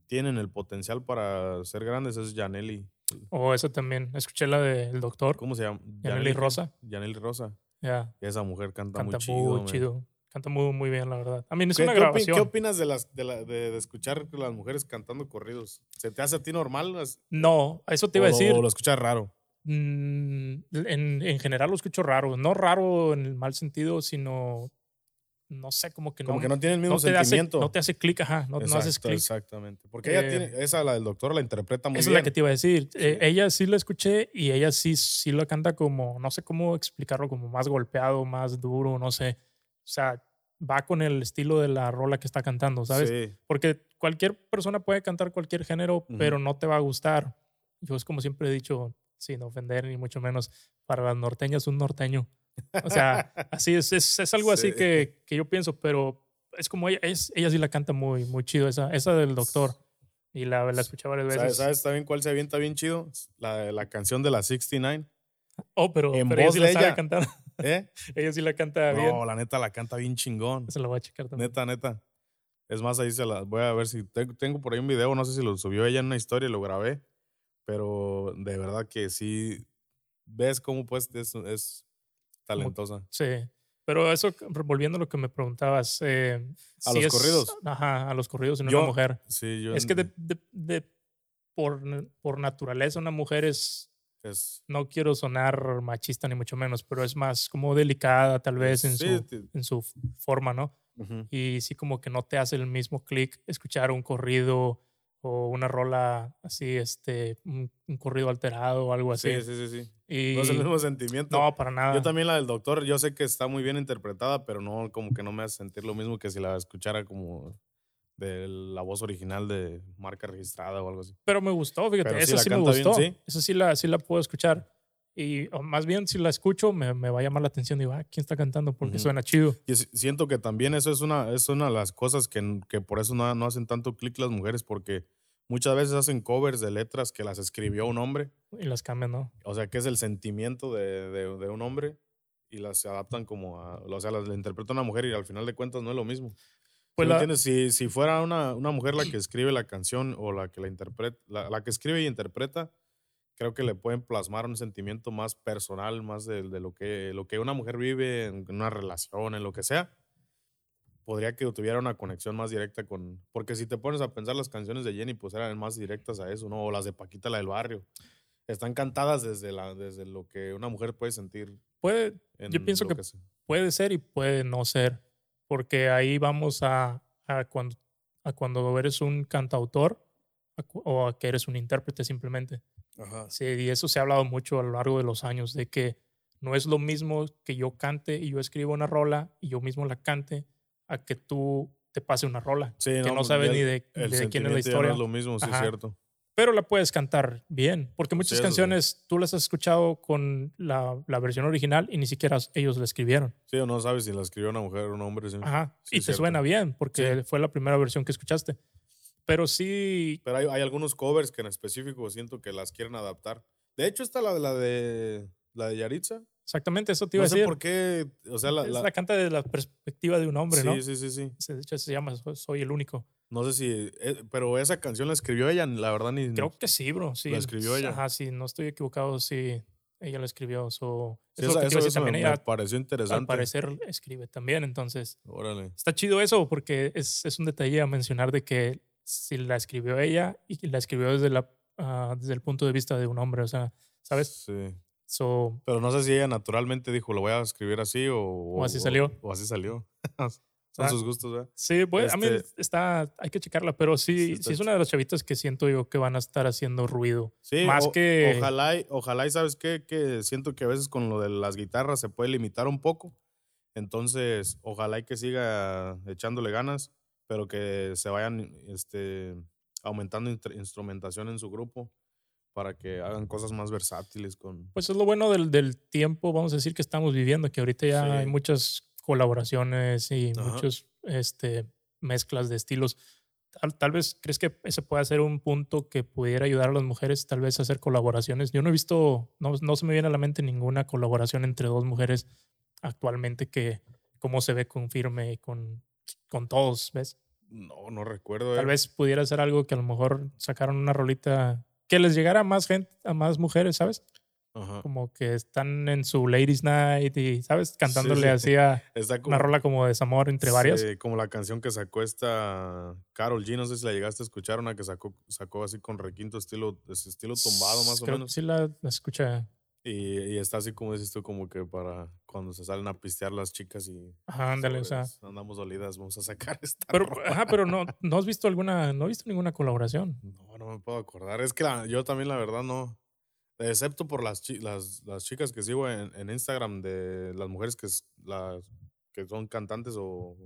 tienen el potencial para ser grandes, es Janelli. O eso también. Escuché la del doctor, ¿Cómo se llama? Qué? Rosa. Yaneli Rosa. Ya, Y esa mujer canta, canta muy chido. muy chido. Canta muy, muy bien, la verdad. A mí es ¿Qué, una grabación. qué opinas de, las, de, la- de- de escuchar a las mujeres cantando corridos? ¿Se te hace a ti normal? No, eso te o iba a decir. O lo escuchas raro. mm, en, en general lo escucho raro. No raro en el mal sentido, sino no sé, como que Como no, que no tiene el mismo no te hace, sentimiento. no te hace clic, ajá, no, no haces Exacto, clic. Exactamente. Porque ella Eh, tiene, esa, la del doctor, la interpreta muy Esa es bien. la que te iba a decir. Eh, ella sí la escuché y ella sí, sí lo canta como, no sé cómo explicarlo, como más golpeado, más duro, no sé. O sea, va con el estilo de la rola que está cantando, ¿sabes? Sí. Porque cualquier persona puede cantar cualquier género, pero no te va a gustar. Yo es como siempre he dicho, sin ofender ni mucho menos, para las norteñas un norteño. O sea, así es, es, es algo así Sí. que, que yo pienso, pero es como ella, es, ella sí la canta muy, muy chido, esa, esa del doctor. Y la, la escuché varias veces. ¿Sabes, ¿Sabes también cuál se avienta bien chido? La, la canción de la 69. Oh, pero, En pero ella voz sí de la sabe ella. cantar. ¿Eh? ella sí la canta bien. No, la neta la canta bien chingón. Se la voy a checar también. Neta, neta. Es más, ahí se la voy a ver si tengo, tengo por ahí un video, no sé si lo subió ella en una historia y lo grabé, pero de verdad que sí ves cómo pues es, es talentosa. Sí. Pero eso, volviendo a lo que me preguntabas. eh, ¿A sí los es- corridos? Ajá, a los corridos en Yo- una mujer. Sí, yo Es que de, de- de- por, por naturaleza una mujer es, es, no quiero sonar machista ni mucho menos, pero es más como delicada tal vez en, sí, su, ti- en su forma, ¿no? ujú. Y sí como que no te hace el mismo clic escuchar un corrido o una rola así, este, un, un corrido alterado o algo así. sí, sí, sí, sí. Y, No es el mismo sentimiento. no, para nada. Yo también la del doctor, yo sé que está muy bien interpretada, pero no, como que no me hace sentir lo mismo que si la escuchara como de la voz original de marca registrada o algo así. Pero me gustó, fíjate, Pero sí esa la sí me bien, gustó. ¿sí? Esa sí la, sí la puedo escuchar. Y o más bien, si la escucho, me, me va a llamar la atención. Digo, ah, ¿quién está cantando? Porque Ujú. suena chido. Y si- siento que también eso es una, es una de las cosas que, que por eso no, no hacen tanto clic las mujeres, porque muchas veces hacen covers de letras que las escribió un hombre, Y las cambian, ¿no? o sea, que es el sentimiento de, de- de un hombre, y las adaptan como a, o sea, las le interpreta una mujer y al final de cuentas no es lo mismo. Pues ¿Sí me la- entiendes? Si, si fuera una, una mujer la que escribe la canción o la que la interpreta, la, la que escribe y interpreta, creo que le pueden plasmar un sentimiento más personal, más de, de lo, que, lo que una mujer vive en una relación, en lo que sea. Podría que tuviera una conexión más directa con. Porque si te pones a pensar, las canciones de Jenny, pues eran más directas a eso, ¿no? O las de Paquita, la del barrio. Están cantadas desde, la, desde lo que una mujer puede sentir. puede, Yo pienso que- se- puede ser y puede no ser. Porque ahí vamos a, a, cuando, a cuando eres un cantautor a o a que eres un intérprete simplemente. Ajá. Sí, y eso se ha hablado mucho a lo largo de los años, de que no es lo mismo que yo cante y yo escribo una rola y yo mismo la cante a que tú te pase una rola Sí, que no pues, sabes ni de, de quién es la no historia. es lo mismo, sí, es cierto. Pero la puedes cantar bien, porque muchas sí. canciones tú las has escuchado con la, la versión original y ni siquiera ellos la escribieron. Sí, o no sabes si la escribió una mujer o un hombre. Sí. Ajá. Sí, y te cierto. suena bien, porque fue la primera versión que escuchaste. Pero sí, Pero hay, hay algunos covers que en específico siento que las quieren adaptar. De hecho, está la de la de la de Yaritza. exactamente eso te iba No a sé decir. por qué. O sea, la, Es la- la canta desde la perspectiva de un hombre, sí, ¿no? sí, sí, sí. Se- De hecho, se llama So- Soy el único. No sé si. eh, pero esa canción la escribió ella, la verdad ni. Creo que sí, bro. Sí. escribió ella. Ajá, sí, no estoy equivocado, sí. Ella la escribió. So, Sí, es lo esa- eso eso me, también. me Ella, pareció al interesante. parecer, escribe también. Entonces, Órale. está chido eso porque es, es un detalle a mencionar de que si la escribió ella y la escribió desde, la, ah, desde el punto de vista de un hombre, o sea, ¿sabes? Sí. So, Pero no sé si ella naturalmente dijo, lo voy a escribir así o. O, así salió. O, así salió. Son Ah. sus gustos, ¿verdad? sí, pues, a mí Este- está, hay que checarla, pero sí, Sí, sí, es una de las chavitas que siento yo que van a estar haciendo ruido. Sí, Más o- que- Ojalá, y- ojalá y sabes qué, que siento que a veces con lo de las guitarras se puede limitar un poco. Entonces, ojalá y que siga echándole ganas, pero que se vayan este, aumentando instru- instrumentación en su grupo para que hagan cosas más versátiles con... Pues es lo bueno del, del tiempo, vamos a decir, que estamos viviendo, que ahorita ya Sí. hay muchas colaboraciones y Ajá. muchos este, mezclas de estilos. Tal, tal vez crees que ese puede ser un punto que pudiera ayudar a las mujeres, tal vez a hacer colaboraciones. Yo no he visto, no, no se me viene a la mente ninguna colaboración entre dos mujeres actualmente que como se ve con Firme y con, con todos, ¿ves? No, no recuerdo. Tal eh. vez pudiera ser algo que a lo mejor sacaron una rolita que les llegara a más gente, a más mujeres, ¿sabes? Ajá. como que están en su Ladies Night y, ¿sabes? Cantándole sí. así a Está como, una rola como desamor entre varias. sí, como la canción que sacó esta Carol G, no sé si la llegaste a escuchar, una que sacó, sacó así con requinto, estilo, estilo tumbado más o Creo menos. Sí, la, la escucha. Y, y está así como dices tú, como que para cuando se salen a pistear las chicas y Ajá, ándale, o sea. sobres, andamos dolidas, vamos a sacar esta Pero, ajá, pero no, no has visto alguna, no he visto ninguna colaboración. No, no me puedo acordar. Es que la- yo también, la verdad, no. Excepto por las, las, las chicas que sigo en, en Instagram de las mujeres que, es- las, que son cantantes o,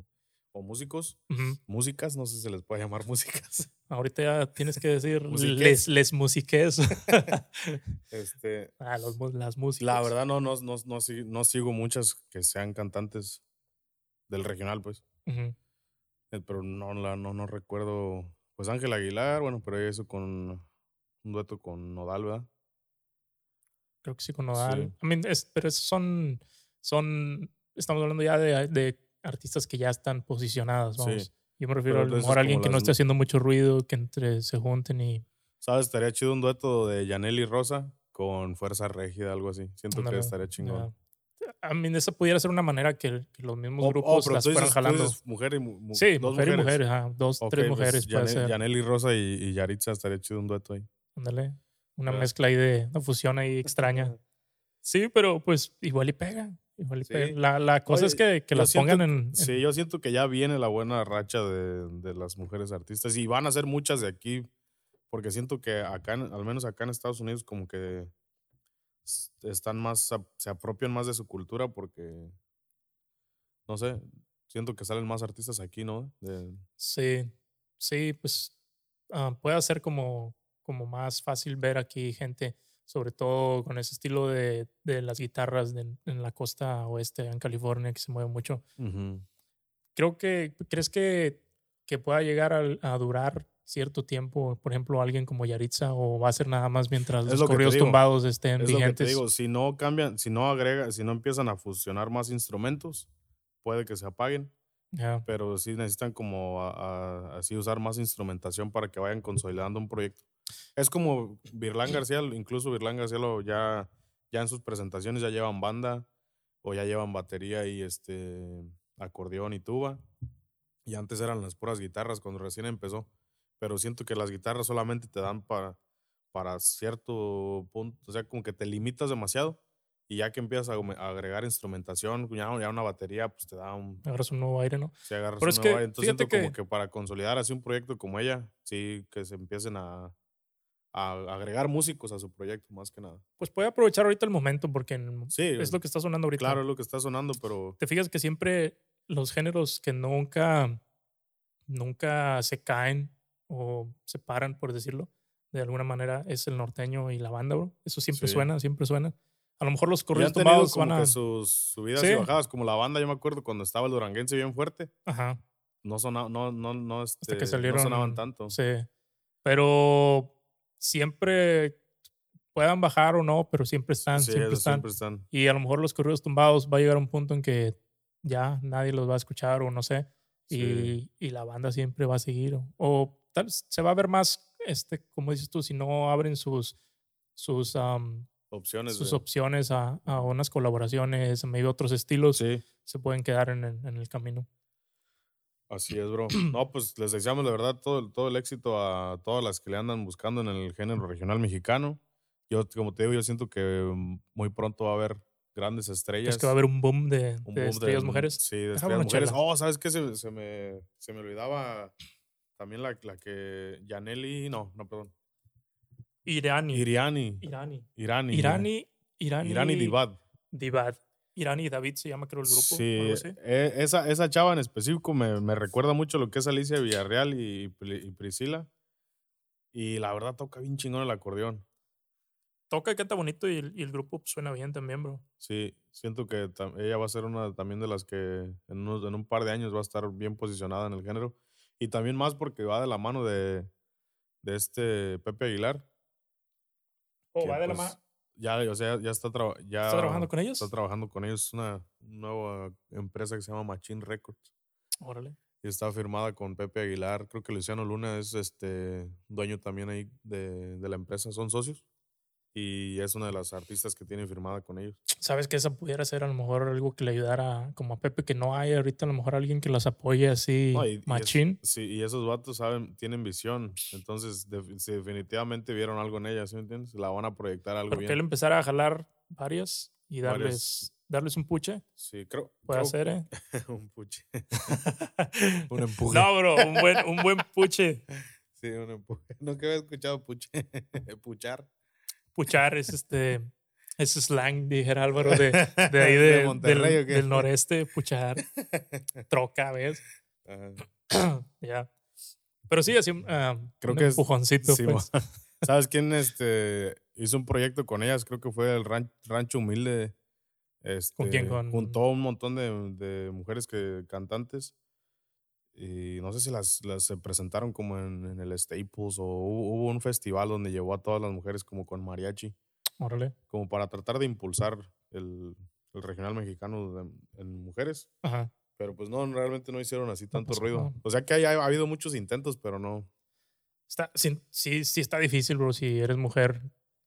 o músicos. Músicas, no sé si se les puede llamar músicas. Ahorita ya tienes que decir les, les musiques. Este, ah, los las músicas. la verdad, no, no, no, no, no sigo muchas que sean cantantes del regional, pues. Eh, Pero no, la, no, no recuerdo. Pues Ángel Aguilar, bueno, pero eso con un dueto con Nodal, ¿verdad? Creo que sí con Nodal. Sí. I mean, es- pero esos son, son, estamos hablando ya de, de artistas que ya están posicionadas, Sí. vamos. Yo me refiero Pero a lo mejor a alguien que no las esté nu- haciendo mucho ruido, que entre se junten y ¿Sabes? Estaría chido un dueto de Yaneli Rosa con Fuerza Régida, algo así. Siento ándale, que estaría chingón. ya. I mean, esa pudiera ser una manera que, que los mismos O- o, grupos pero las fueran dices- jalando. mujer y mu- Sí, dos mujer y mujeres. mujer, ajá, dos, Ok, tres pues mujeres puede Yane- ser. Yaneli Rosa y, y Yaritza estaría chido un dueto ahí. Ándale. Una ¿verdad? mezcla ahí de una fusión ahí extraña. Sí, pero pues igual y pega. Sí. La, la cosa es que, que las siento pongan en, en- Sí, yo siento que ya viene la buena racha de, de las mujeres artistas y van a ser muchas de aquí, porque siento que acá, al menos acá en Estados Unidos, como que están más, se apropian más de su cultura porque, no sé, siento que salen más artistas aquí, ¿no? De- Sí, sí, pues ah, puede ser como, como más fácil ver aquí gente, sobre todo con ese estilo de, de las guitarras de- en la costa oeste, en California, que se mueve mucho. Creo que, ¿crees que, que pueda llegar a, durar cierto tiempo, por ejemplo, alguien como Yaritza, o va a ser nada más mientras Es los lo corridos tumbados estén Es lo que te vigentes? digo, si no cambian, si no agregan, si no empiezan a fusionar más instrumentos, puede que se apaguen. Pero sí necesitan como a- a- así usar más instrumentación para que vayan consolidando un proyecto. Es como Virlán García, incluso Virlán García lo ya, ya en sus presentaciones ya llevan banda o ya llevan batería y este acordeón y tuba. Y antes eran las puras guitarras cuando recién empezó. Pero siento que las guitarras solamente te dan para, para cierto punto, o sea, como que te limitas demasiado. Y ya que empiezas a agregar instrumentación, ya, ya una batería, pues te da un, agarras un nuevo aire, ¿no? si agarras Pero es una que, nueva- entonces siento como que- que para consolidar así un proyecto como ella, sí, que se empiecen a, a agregar músicos a su proyecto, más que nada. Pues puede aprovechar ahorita el momento, porque Sí, es lo que está sonando ahorita. claro, es lo que está sonando, pero te fijas que siempre los géneros que nunca, nunca se caen o se paran, por decirlo, de alguna manera, es el norteño y la banda, bro. Eso siempre Sí. suena, siempre suena. A lo mejor los corridos tumbados como van a... que sus subidas Sí. y bajadas, como la banda, yo me acuerdo cuando estaba el duranguense bien fuerte, Ajá, no sonaba, no, no, no, hasta este, que salieron... no sonaban tanto. Sí. Pero siempre puedan bajar o no, pero siempre están, Sí, siempre están. siempre están. Y a lo mejor los corridos tumbados va a llegar a un punto en que ya nadie los va a escuchar o no sé. Sí. Y, y la banda siempre va a seguir. O, o tal se va a ver más, este, como dices tú, si no abren sus, sus, am, Opciones. sus de- opciones a, a unas colaboraciones, a maybe otros estilos, sí, se pueden quedar en en el camino. Así es, bro. No, pues les deseamos de verdad todo, el- todo el éxito a todas las que le andan buscando en el género regional mexicano. Yo, como te digo, yo siento que mm, muy pronto va a haber grandes estrellas. Es que va a haber un boom de, un de boom estrellas mujeres. Sí, de estrellas mujeres. chela. Oh, ¿sabes qué? Se, se me, se me olvidaba también la, la que Yaneli, no, no, perdón. Irani. Iriani. Irani. Irani. Irani. Irani. Irani Divad. Divad. Irani y David se llama, creo, el grupo. o Sí, algo así. eh, esa, esa chava en específico me, me recuerda mucho lo que es Alicia Villarreal y, Pri- y Priscila. Y la verdad toca bien chingón el acordeón. Toca y canta bonito y el, y el grupo suena bien también, bro. Sí, siento que ella va a ser una también de las que en, unos- en un par de años va a estar bien posicionada en el género. Y también más porque va de la mano de, de este Pepe Aguilar. Oh, va de la pues, mano. Ya, o sea, ya está, traba- ya ¿Está trabajando con ellos? Está trabajando con ellos. Es una nueva empresa que se llama Machine Records. Órale. Y está firmada con Pepe Aguilar. Creo que Luciano Luna es este dueño también ahí de, de la empresa. Son socios. Y es una de las artistas que tiene firmada con ellos. ¿Sabes que esa pudiera ser a lo mejor algo que le ayudara como a Pepe que no hay ahorita a lo mejor alguien que los apoye así No, y- y es- machín? sí, y esos vatos saben, tienen visión. Entonces, sí, definitivamente vieron algo en ella, ¿sí me entiendes? La van a proyectar algo él bien. empezara a jalar varias y Varias. darles, darles un puche. Sí, creo. Puede creo- hacer, ¿eh? un puche. un empuje. No, bro, un buen, un buen puche. Sí, un empuje. Nunca había escuchado puche. Puchar. Puchar es este. Es slang, dijera Álvaro, de, de ahí ¿De de- del, noreste, puchar, troca, ¿ves? Ya. Pero sí, así ah, Creo un que es- empujoncito, Sí, pues. ¿Sabes quién este, hizo un proyecto con ellas? Creo que fue el ran- Rancho Humilde. Este, ¿Con quién? Con- Juntó un montón de, de mujeres que cantantes. Y no sé si las, las se presentaron como en, en el Staples o hubo, hubo un festival donde llevó a todas las mujeres como con mariachi, Órale. como para tratar de impulsar el, el regional mexicano de- en mujeres. Ajá. Pero pues no, realmente no hicieron así tanto pues, ruido. no. O sea que hay- ha habido muchos intentos, pero no. Está, sí, sí, sí está difícil, bro, si eres mujer,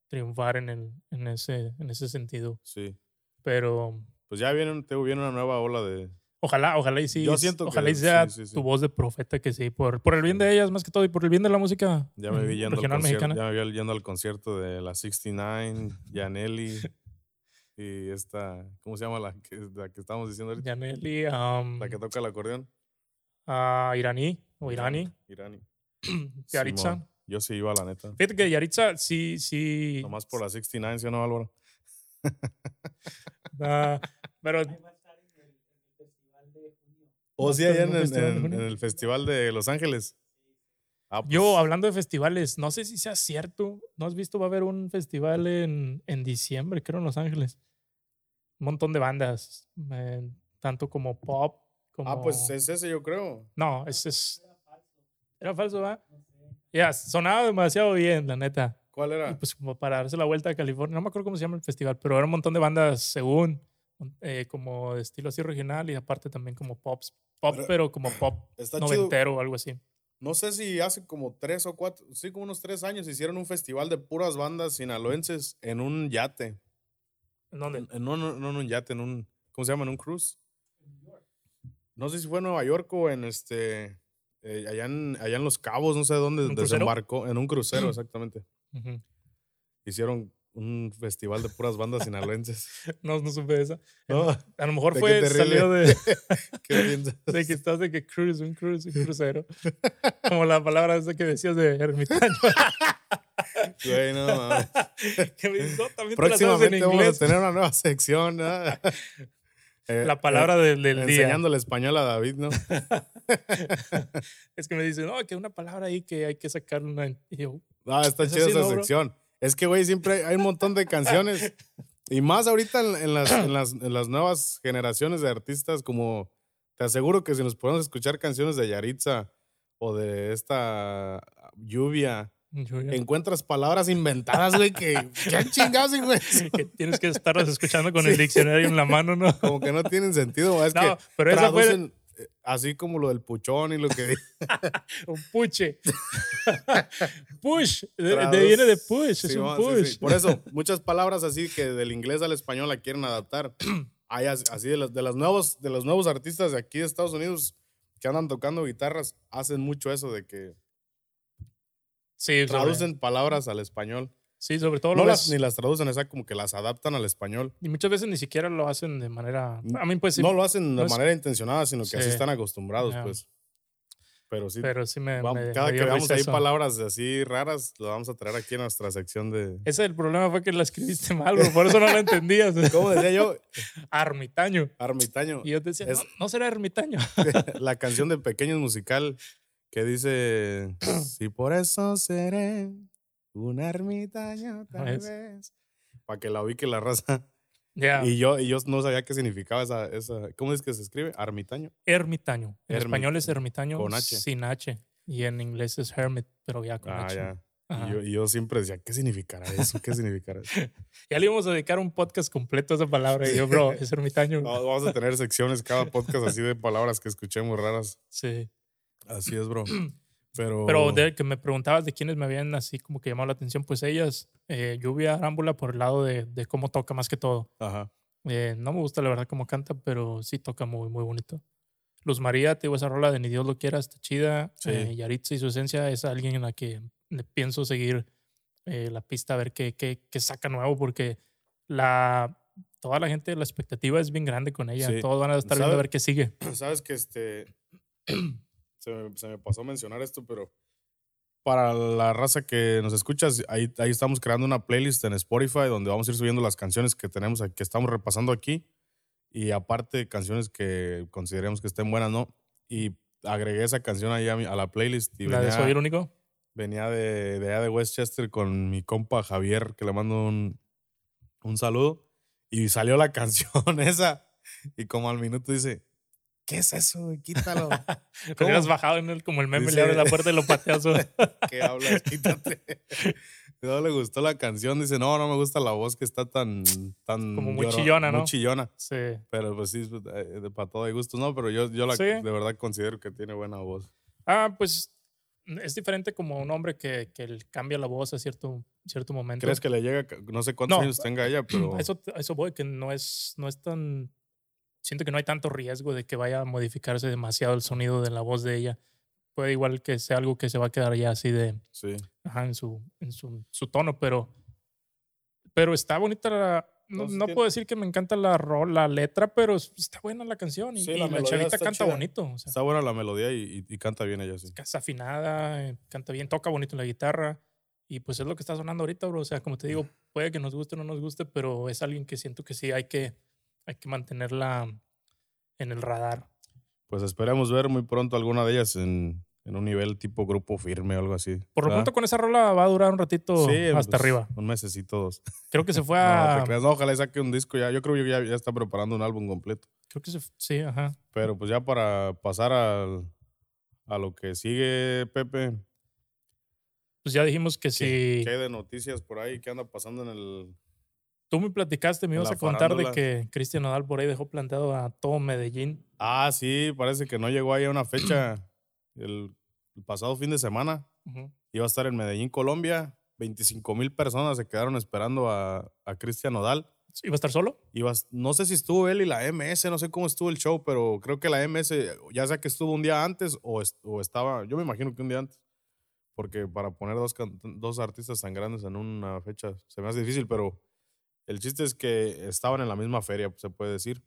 triunfar en, el, en, ese, en ese sentido. Sí. Pero Pues ya viene, viene una nueva ola de, ojalá, ojalá y sí. Yo siento que ojalá y sí, sea sí, sí. tu voz de profeta que sí, por, por el bien de ellas más que todo y por el bien de la música Ya me vi yendo al, regional concierto, mexicana. ya me vi yendo al concierto de la 69, Yaneli y esta, ¿cómo se llama la que, la que estamos diciendo ahorita? Yaneli, um, La que toca el acordeón. ah, Iraní o Irani, Irani. Yaritza. Simón, Yo sí iba, la neta. Fíjate que Yaritza sí, sí. Nomás por la 69, ¿sí o no, Álvaro? ah, pero O sí, está allá en en, en- en- el Festival de Los Ángeles. Ah, yo pues, hablando de festivales, no sé si sea cierto. ¿No has visto? Va a haber un festival en, en diciembre, creo, en Los Ángeles. Un montón de bandas, eh, tanto como pop, como. Ah, pues es ese, yo creo. No, ese es. Era falso, ¿va? Ya, sonaba demasiado bien, la neta. ¿Cuál Y era? pues como para darse la vuelta a California, no me acuerdo cómo se llama el festival, pero era un montón de bandas según, eh, como de estilo así regional y aparte también como pops, pop, Pero- pero como pop Está chido. noventero o algo así. No sé si hace como tres o cuatro, sí, como unos tres años hicieron un festival de puras bandas sinaloenses en un yate. ¿En dónde? No, no, no en un yate, en un, ¿cómo se llama? En un cruise. No sé si fue en Nueva York o en este, eh, allá, en, allá en Los Cabos, no sé dónde desembarcó, en un crucero, exactamente. Hicieron un festival de puras bandas sinaloenses. No, no supe esa. No, A lo mejor ¿De qué fue salió de, ¿Qué piensas? de que estás de que cruise, un cruise, un crucero. Como la palabra esa que decías de ermitaño. Güey, no, mames. que me no, también te la en Próximamente vamos a tener una nueva sección. ¿no? Eh, La palabra del, del día. Enseñando el español a David, ¿no? Es que me dicen, no, que una palabra ahí que hay que sacar una. Y yo, Ah, está Es chida esa ¿no, bro? Es que, güey, siempre hay, un montón de canciones. Y más ahorita en, en las, en, las, en las nuevas generaciones de artistas, como te aseguro que si nos podemos escuchar canciones de Yaritza o de esta lluvia, encuentras palabras inventadas, güey, que qué chingados, güey. que tienes que estarlas escuchando con el diccionario en la mano, ¿no? Como que no tienen sentido. Es No, que pero esa fue traducen así como lo del puchón y lo que un puche. push. De, viene de push, es un sí, push. sí. Por eso, muchas palabras así que del inglés al español la quieren adaptar. Hay as- así de los, de, los nuevos, de los nuevos artistas de aquí de Estados Unidos que andan tocando guitarras, hacen mucho eso de que Sí, traducen palabras al español. Sí, sobre todo No lo las, ves- ni las traducen, esa como que las adaptan al español. Y muchas veces ni siquiera lo hacen de manera. A mí, pues sí. no lo hacen de no es- manera intencionada, sino que así Sí. están acostumbrados, pues. Pero sí, pero sí me. vamos- me- cada me que veamos ahí palabras así raras, lo vamos a traer aquí en nuestra sección de... Ese el problema fue que la escribiste mal, bro, por eso no la entendías. ¿Cómo decía yo? Ermitaño. Ermitaño. Y yo te decía, Es- no, no será ermitaño. la canción de Pequeños Musical que dice, si por eso seré un ermitaño tal ¿Ves? vez. Para que la ubique la raza. Ya, Y yo, y yo no sabía qué significaba esa, esa, ¿cómo es que se escribe? Ermitaño. ermitaño. En español es ermitaño con H. sin H. Y en inglés es hermit, pero ya con Ah, H. ya. Ajá. Y yo, y yo siempre decía, ¿qué significará eso? ¿Qué significará eso? Ya le íbamos a dedicar un podcast completo a esa palabra. Y yo, bro, es ermitaño. No, vamos a tener secciones cada podcast así de palabras que escuchemos raras. Sí. Así es, bro. Pero, Pero de que me preguntabas de quiénes me habían así como que llamado la atención, pues ellas, eh, Lluvia Arámbula por el lado de, de cómo toca más que todo. Ajá. Eh, no me gusta la verdad cómo canta, pero sí toca muy, muy bonito. Luz María, te digo, esa rola de Ni Dios lo quiera, está chida. Sí. Eh, Yaritza y su esencia es alguien en la que pienso seguir eh, la pista a ver qué, qué, qué saca nuevo, porque la, toda la gente, la expectativa es bien grande con ella. Sí. Todos van a estar viendo a ver qué sigue. Sabes que este. se, me, se me pasó mencionar esto, pero para la raza que nos escuchas, ahí, ahí estamos creando una playlist en Spotify donde vamos a ir subiendo las canciones que tenemos, que estamos repasando aquí. Y aparte, canciones que consideremos que estén buenas, ¿no? Y agregué esa canción ahí a, mi- a la playlist. Y La de venía, Soy el único. venía de, de allá de Westchester con mi compa Javier, que le mando un, un saludo. Y salió la canción esa. Y como al minuto dice, ¿qué es eso? Quítalo. Pero hubieras bajado en él como el meme, Dice- le abre la puerta y lo pateas. ¿Qué hablas? Quítate. No le gustó la canción. Dice, no, no me gusta la voz que está tan... tan Como muy lloro- chillona, ¿no? Muy chillona. sí. Pero pues sí, eh, de para todo hay gustos, ¿no? Pero yo, yo la, Sí. de verdad considero que tiene buena voz. Ah, pues es diferente como un hombre que, que cambia la voz a cierto, cierto momento. ¿Crees que le llega? No sé cuántos No, años tenga ella, pero... A eso, eso voy, que no es, no es tan... Siento que no hay tanto riesgo de que vaya a modificarse demasiado el sonido de la voz de ella. Puede igual que sea algo que se va a quedar ya así de... Sí. Ajá, en su, en su, su tono, pero... Pero está bonita la... No, puedo decir que me encanta la, la letra, pero es- está buena la canción. Y, Sí, y la melodía chavita canta chida. bonito. O sea, Está buena la melodía y, y- y canta bien ella, sí. es afinada, eh, canta bien, toca bonito la guitarra. Y pues es lo que está sonando ahorita, bro. O sea, como te digo, puede que nos guste o no nos guste, pero es alguien que siento que sí hay que, hay que mantenerla en el radar. Pues esperemos ver muy pronto alguna de ellas en, en un nivel tipo grupo firme o algo así. Por lo pronto con esa rola va a durar un ratito Sí, hasta pues, arriba. Un mesecito, dos. Creo que se fue no a... No, ojalá saque un disco ya. Yo creo que ya, ya está preparando un álbum completo. creo que se... Sí, ajá. Pero pues ya para pasar al- a lo que sigue, Pepe. Pues ya dijimos que ¿qué- si ¿Qué hay de noticias por ahí? ¿Qué anda pasando en el...? Tú me platicaste, me ibas a contar de que Cristian Nodal por ahí dejó plantado a todo Medellín. Ah, sí, parece que no llegó ahí a una fecha el, el pasado fin de semana. Iba a estar en Medellín, Colombia. 25 mil personas se quedaron esperando a, a Cristian Nodal. ¿Iba a estar solo? Ibas- no sé si estuvo él y la MS, no sé cómo estuvo el show, pero creo que la MS, ya sea que estuvo un día antes o, est- o estaba, yo me imagino que un día antes, porque para poner dos, dos artistas tan grandes en una fecha se me hace difícil, pero el chiste es que estaban en la misma feria, se puede decir.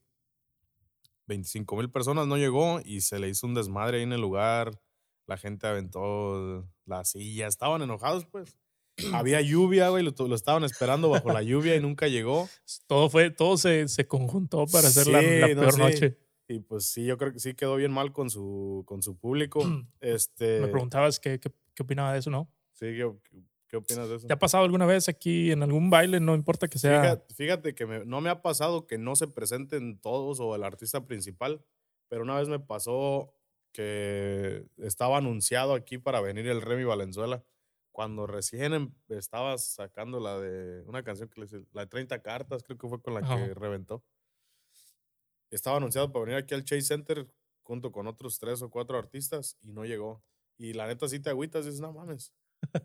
25 mil personas no llegó y se le hizo un desmadre ahí en el lugar. La gente aventó la silla, estaban enojados, pues. Había lluvia, güey, lo, lo estaban esperando bajo la lluvia y nunca llegó. Todo fue, todo se, se conjuntó para hacer la, la Sí, no, peor noche. Y pues sí, yo creo que sí quedó bien mal con su, con su público. este, Me preguntabas qué, qué, qué opinaba de eso, ¿no? sí, ¿qué, qué opinas de eso? ¿Te ha pasado alguna vez aquí en algún baile? No importa que sea. Fíjate, fíjate que me- no me ha pasado que no se presenten todos o el artista principal, pero una vez me pasó que estaba anunciado aquí para venir el Remy Valenzuela. Cuando recién em- estaba sacando la de una canción que le hice- la de 30 cartas, creo que fue con la Ajá. que reventó. Estaba anunciado para venir aquí al Chase Center junto con otros tres o cuatro artistas y no llegó. Y la neta sí te agüitas, dices, no mames.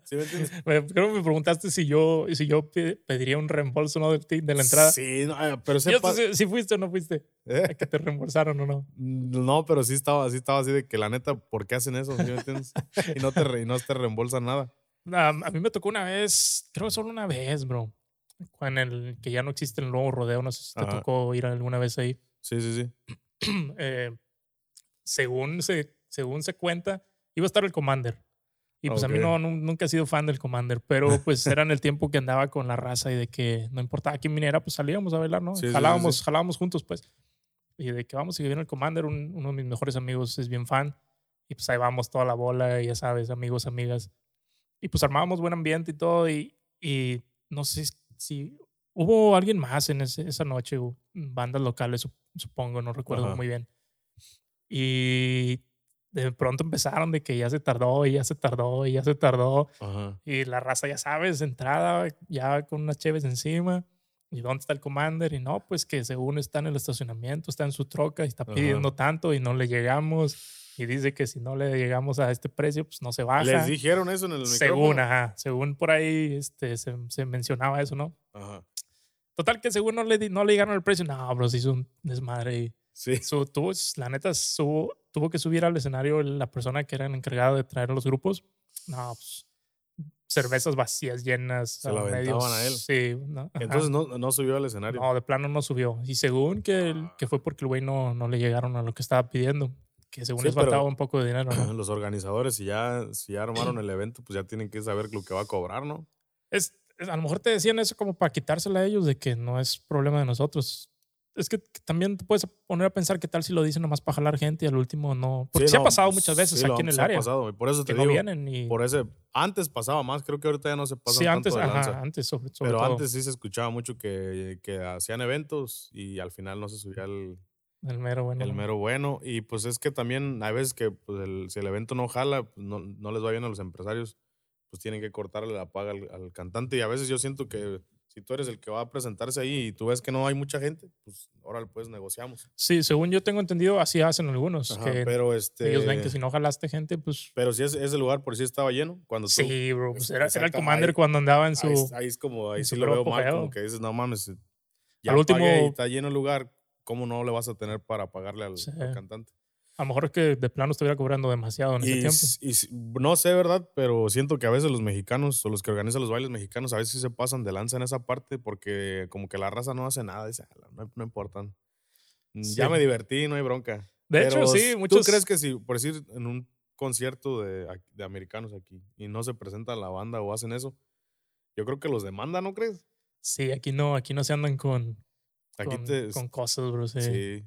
¿Sí me entiendes? Creo que me preguntaste si yo, si yo pe- pediría un reembolso ¿no? de la entrada. Sí, no, eh, pero ese pa- si, si fuiste o no fuiste. ¿Eh? A que te reembolsaron o no. No, pero sí estaba, sí estaba así de que la neta, ¿por qué hacen eso? ¿Sí me entiendes? y no te, y no te reembolsan nada. Ah, a mí me tocó una vez, creo que solo una vez, bro. En el que ya no existe el nuevo rodeo. No sé si te Ajá. tocó ir alguna vez ahí. Sí, sí, sí. Eh, según, se, según se cuenta, iba a estar el Commander. Y pues a mí no, nun- nunca he sido fan del Commander, pero pues era en el tiempo que andaba con la raza y de que no importaba quién viniera, pues salíamos a bailar, ¿no? Sí, sí, sí, jalábamos, sí. jalábamos juntos, pues. Y de que vamos y viene el Commander, un- uno de mis mejores amigos es bien fan. Y pues ahí vamos toda la bola, ya sabes, amigos, amigas. Y pues armábamos buen ambiente y todo. Y, y no sé si hubo alguien más en ese- esa noche, bandas locales, sup- supongo, no recuerdo Ajá. muy bien. Y de pronto empezaron de que ya se tardó, y ya se tardó, y ya se tardó. Ajá. Y la raza, ya sabes, entrada, ya con unas cheves encima. ¿Y dónde está el commander? Y no, pues que según está en el estacionamiento, está en su troca y está Ajá. pidiendo tanto y no le llegamos. Y dice que si no le llegamos a este precio, pues no se baja. ¿Les dijeron eso en el según, micrófono? ajá, según por ahí este, se, se mencionaba eso, ¿no? Ajá. Total que según no le, no le llegaron el precio, no, bro, se hizo un desmadre. Sí. su, tuvo, la neta, su- tuvo que subir al escenario la persona que era el encargado de traer a los grupos. No, pues cervezas vacías, llenas. Se la aventaban a él. Sí. No, Entonces no, no, subió al escenario. No, de plano no subió. Y según que, que fue porque el güey no, no le llegaron a lo que estaba pidiendo. Que según les faltaba un poco de dinero. ¿no? Los organizadores, si ya, si ya armaron el evento, pues ya tienen que saber lo que va a cobrar, ¿no? Es, a lo mejor te decían eso como para quitársela a ellos de que no es problema de nosotros es que también te puedes poner a pensar qué tal si lo dicen nomás para jalar gente y al último no. Porque sí, ha pasado muchas veces aquí en el área. Ha pasado, por eso te digo. Por ese, antes pasaba más, creo que ahorita ya no se pasa sí, tanto antes, ajá, antes sobre, Pero antes sí se escuchaba mucho que, que, hacían eventos y al final no se subía el, el mero bueno. El mero bueno. Y pues es que también hay veces que pues, el, si el evento no jala, pues no, no, les va bien a los empresarios, pues tienen que cortarle la paga al, al cantante. Y a veces yo siento que si tú eres el que va a presentarse ahí y tú ves que no hay mucha gente, pues ahora pues negociamos. Sí, según yo tengo entendido, así hacen algunos. pero este, ellos ven que si no jalaste gente, pues. Pero si ese, lugar por sí estaba lleno. Cuando sí, bro. Pues era, el Commander cuando andaba en su. Ahí, es como, ahí sí lo veo mal, como que dices, no mames. Ya al último. está lleno el lugar, ¿cómo no le vas a tener para pagarle al cantante? A lo mejor es que de plano estuviera cobrando demasiado en ese tiempo. Y, no sé, ¿verdad? Pero siento que a veces los mexicanos o los que organizan los bailes mexicanos a veces sí se pasan de lanza en esa parte porque como que la raza no hace nada. Dice, no, no importan. Ya me divertí, no hay bronca. De hecho, sí, muchos... ¿Tú crees que si, por decir, en un concierto de, de americanos aquí y no se presenta la banda o hacen eso, yo creo que los demandan, ¿no crees? Sí, aquí no, aquí no se andan con, aquí con, con cosas, bro. sí. Sí,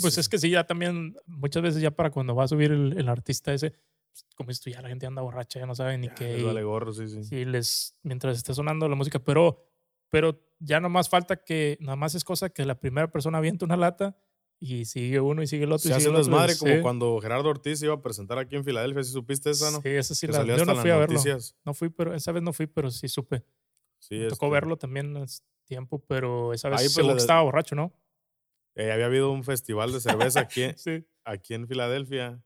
pues es que sí, ya también, muchas veces ya para cuando va a subir el, el artista ese, pues, como esto ya la gente anda borracha, ya no sabe ni qué. Les vale gorro, sí, sí. Sí, les, mientras esté sonando la música, pero, pero ya nomás falta que, nada más es cosa que la primera persona aviente una lata y sigue uno y sigue el otro. Se y hace desmadre como cuando Gerardo Ortiz iba a presentar aquí en Filadelfia, ¿sí supiste esa, no? Sí, esa sí la Yo no fui a verlo. No fui, pero esa vez no fui, pero sí supe. Sí, Me tocó este verlo también hace tiempo, pero esa vez pues, estaba borracho, ¿no? Eh, había habido un festival de cerveza aquí, aquí en Filadelfia.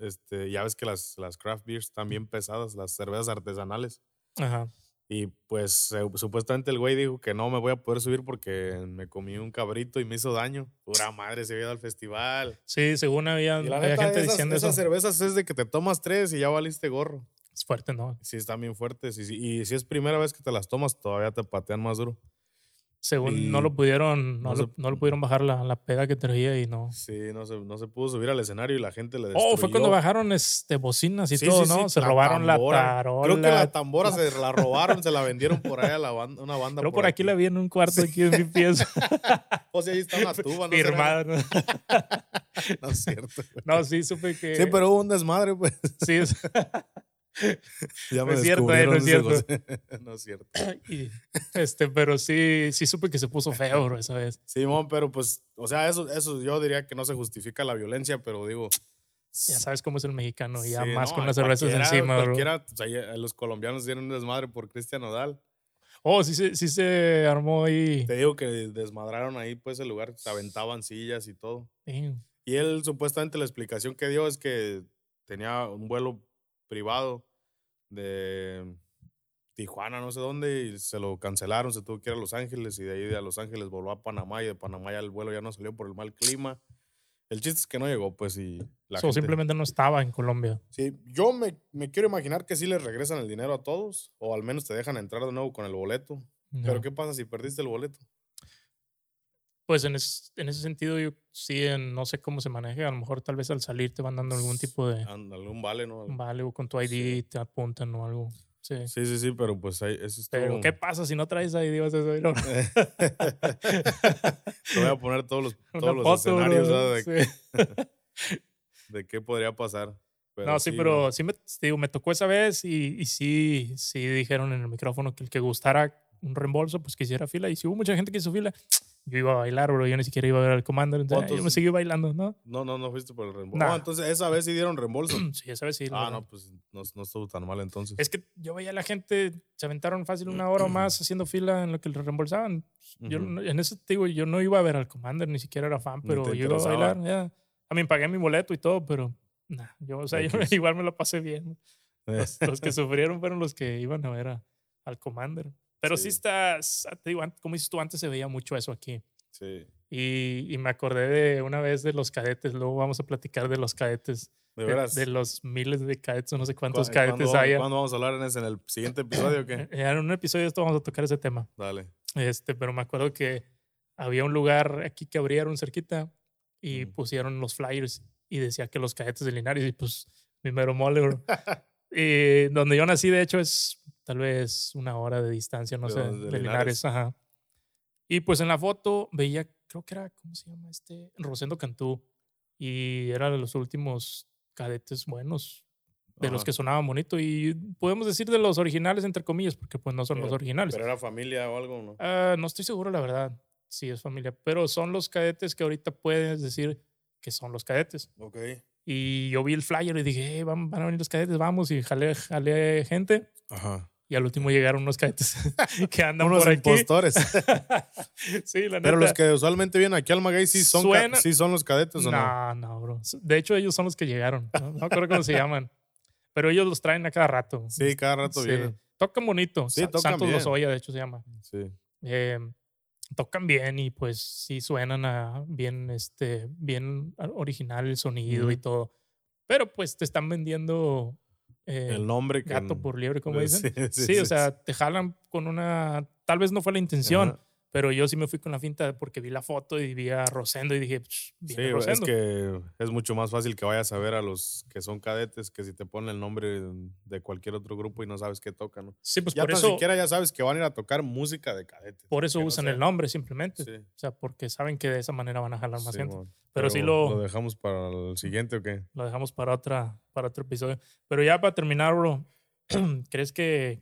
este, ya ves que las, las craft beers están bien pesadas, las cervezas artesanales. Ajá. Y pues supuestamente el güey dijo que no me voy a poder subir porque me comí un cabrito y me hizo daño. Pura madre, se había ido al festival. Sí, según había, había gente diciendo esas cervezas es de que te tomas tres y ya valiste gorro. Es fuerte, ¿no? Sí, están bien fuertes. Y, y si es primera vez que te las tomas, todavía te patean más duro. Según no lo pudieron, no, lo, no, lo, pudieron bajar la, la, peda que traía y no. Sí, no se, no se pudo subir al escenario y la gente le destruyó. Oh, fue cuando bajaron este, bocinas y todo, ¿no? se robaron la tarola. Creo que la tambora se la robaron, se la vendieron por ahí a la banda, una banda. Pero por, aquí, la vi en un cuarto aquí en mi pieza. o sea, ahí está una tuba, ¿no? Firmada. ¿no? no es cierto. No, sí, supe que... Sí, pero hubo un desmadre, pues. Sí. ya me no es cierto, eh, no es cierto. no es cierto. este, pero sí, sí supe que se puso feo, bro, esa vez. Sí, pero pues, o sea, eso, eso yo diría que no se justifica la violencia, pero digo. Ya sabes cómo es el mexicano, ya más con las cervezas encima, bro. O sea, los colombianos tienen un desmadre por Cristian Odal. Oh, sí, sí, sí se armó ahí. Te digo que desmadraron ahí, pues, el lugar, se aventaban sillas y todo. Y él, supuestamente, la explicación que dio es que tenía un vuelo privado de Tijuana, no sé dónde, y se lo cancelaron, se tuvo que ir a Los Ángeles y de ahí a Los Ángeles voló a Panamá y de Panamá ya el vuelo ya no salió por el mal clima. El chiste es que no llegó, pues, y la simplemente no estaba en Colombia. Sí, yo me, me, quiero imaginar que sí les regresan el dinero a todos, o al menos te dejan entrar de nuevo con el boleto. Pero ¿qué pasa si perdiste el boleto? Pues en, en, ese sentido, yo sí, no sé cómo se maneja. A lo mejor tal vez al salir te van dando algún tipo de... Algún vale, ¿no? Un vale o con tu ID te apuntan o algo. Sí. sí, sí, sí, pero pues ahí, eso es Pero ¿qué pasa si no traes ID? Vas a te voy a poner todos los, todos los escenarios de, de, qué podría pasar. no, sí, pero sí me, digo, me tocó esa vez y, y sí, sí dijeron en el micrófono que el que gustara un reembolso, pues que hiciera fila. Y si hubo mucha gente que hizo fila, yo iba a bailar, bro. Yo ni siquiera iba a ver al comando. Entonces, yo me seguí bailando, ¿no? No, no, no fuiste por el reembolso. No, entonces esa vez sí dieron reembolso. sí, esa vez sí. Ah, no, pues no, no, estuvo tan mal entonces. Es que yo veía a la gente, se aventaron fácil una hora o más haciendo fila en lo que le reembolsaban. Yo, en ese digo, yo no iba a ver al Commander, ni siquiera era fan, pero yo iba a bailar. Ya. A mí pagué mi boleto y todo, pero nah, yo, o sea, yo igual me lo pasé bien. Los, que sufrieron fueron los que iban a ver al Commander. Pero sí, estás, te digo, como dices tú, antes se veía mucho eso aquí. Sí. Y, y me acordé de una vez de los cadetes, luego vamos a platicar de los cadetes. De veras. De, los miles de cadetes, no sé cuántos ¿Cu- cadetes ¿cuándo, hay. ¿Cuándo vamos a hablar en, ese, en el siguiente episodio o qué? En un episodio de esto vamos a tocar ese tema. Dale. Este, pero me acuerdo que había un lugar aquí que abrieron cerquita y pusieron los flyers y decía que los cadetes de Linares y pues mi mero mole, bro. y donde yo nací, de hecho, es tal vez una hora de distancia, no ¿De sé, de, ¿De Linares. Ajá. Y pues en la foto veía, creo que era, ¿cómo se llama este? Rosendo Cantú. Y era de los últimos cadetes buenos, de los Ajá. que sonaban bonito. Y podemos decir de los originales, entre comillas, porque pues no son los Pero- originales. ¿Pero era familia o algo no? Ah, no estoy seguro, la verdad, si es familia, pero son los cadetes que ahorita puedes decir que son los cadetes. Ok. Y yo vi el flyer y dije, "Eh, van, van a venir los cadetes, vamos, y jalé, jalé gente. Ajá. Y al último llegaron unos cadetes que andan Unos por aquí. impostores. sí, la neta. Pero los que usualmente vienen aquí al Maguey sí son, Suena- sí son los cadetes o no. No, no, bro. De hecho, ellos son los que llegaron. No, no acuerdo cómo se llaman. Pero ellos los traen a cada rato. Sí, cada rato Sí. vienen. Tocan bonito. Sí, tocan Santos bien. Lozoya, de hecho, se llama. Sí. eh, tocan bien y pues sí suenan a bien, este, bien original el sonido y Ujú. todo. Pero pues te están vendiendo eh, El nombre que. gato por liebre, como Sí, dicen. sí, Sí, sí, o sea, te jalan con una... Tal vez no fue la intención, Ajá. Pero yo sí me fui con la finta porque vi la foto y vi a Rosendo y dije, "Ch, Sí, viene es que es mucho más fácil que vayas a ver a los que son cadetes que si te ponen el nombre de cualquier otro grupo y no sabes qué tocan. ¿no? Sí, pues Ya por eso, siquiera ya sabes que van a ir a tocar música de cadetes. por eso no usan el nombre simplemente. Sí, O sea, porque saben que de esa manera van a jalar más sí, gente. Pero sí lo- ¿Lo dejamos para el siguiente o qué? lo dejamos para otra para otro episodio. Pero ya para terminar, bro, ¿crees que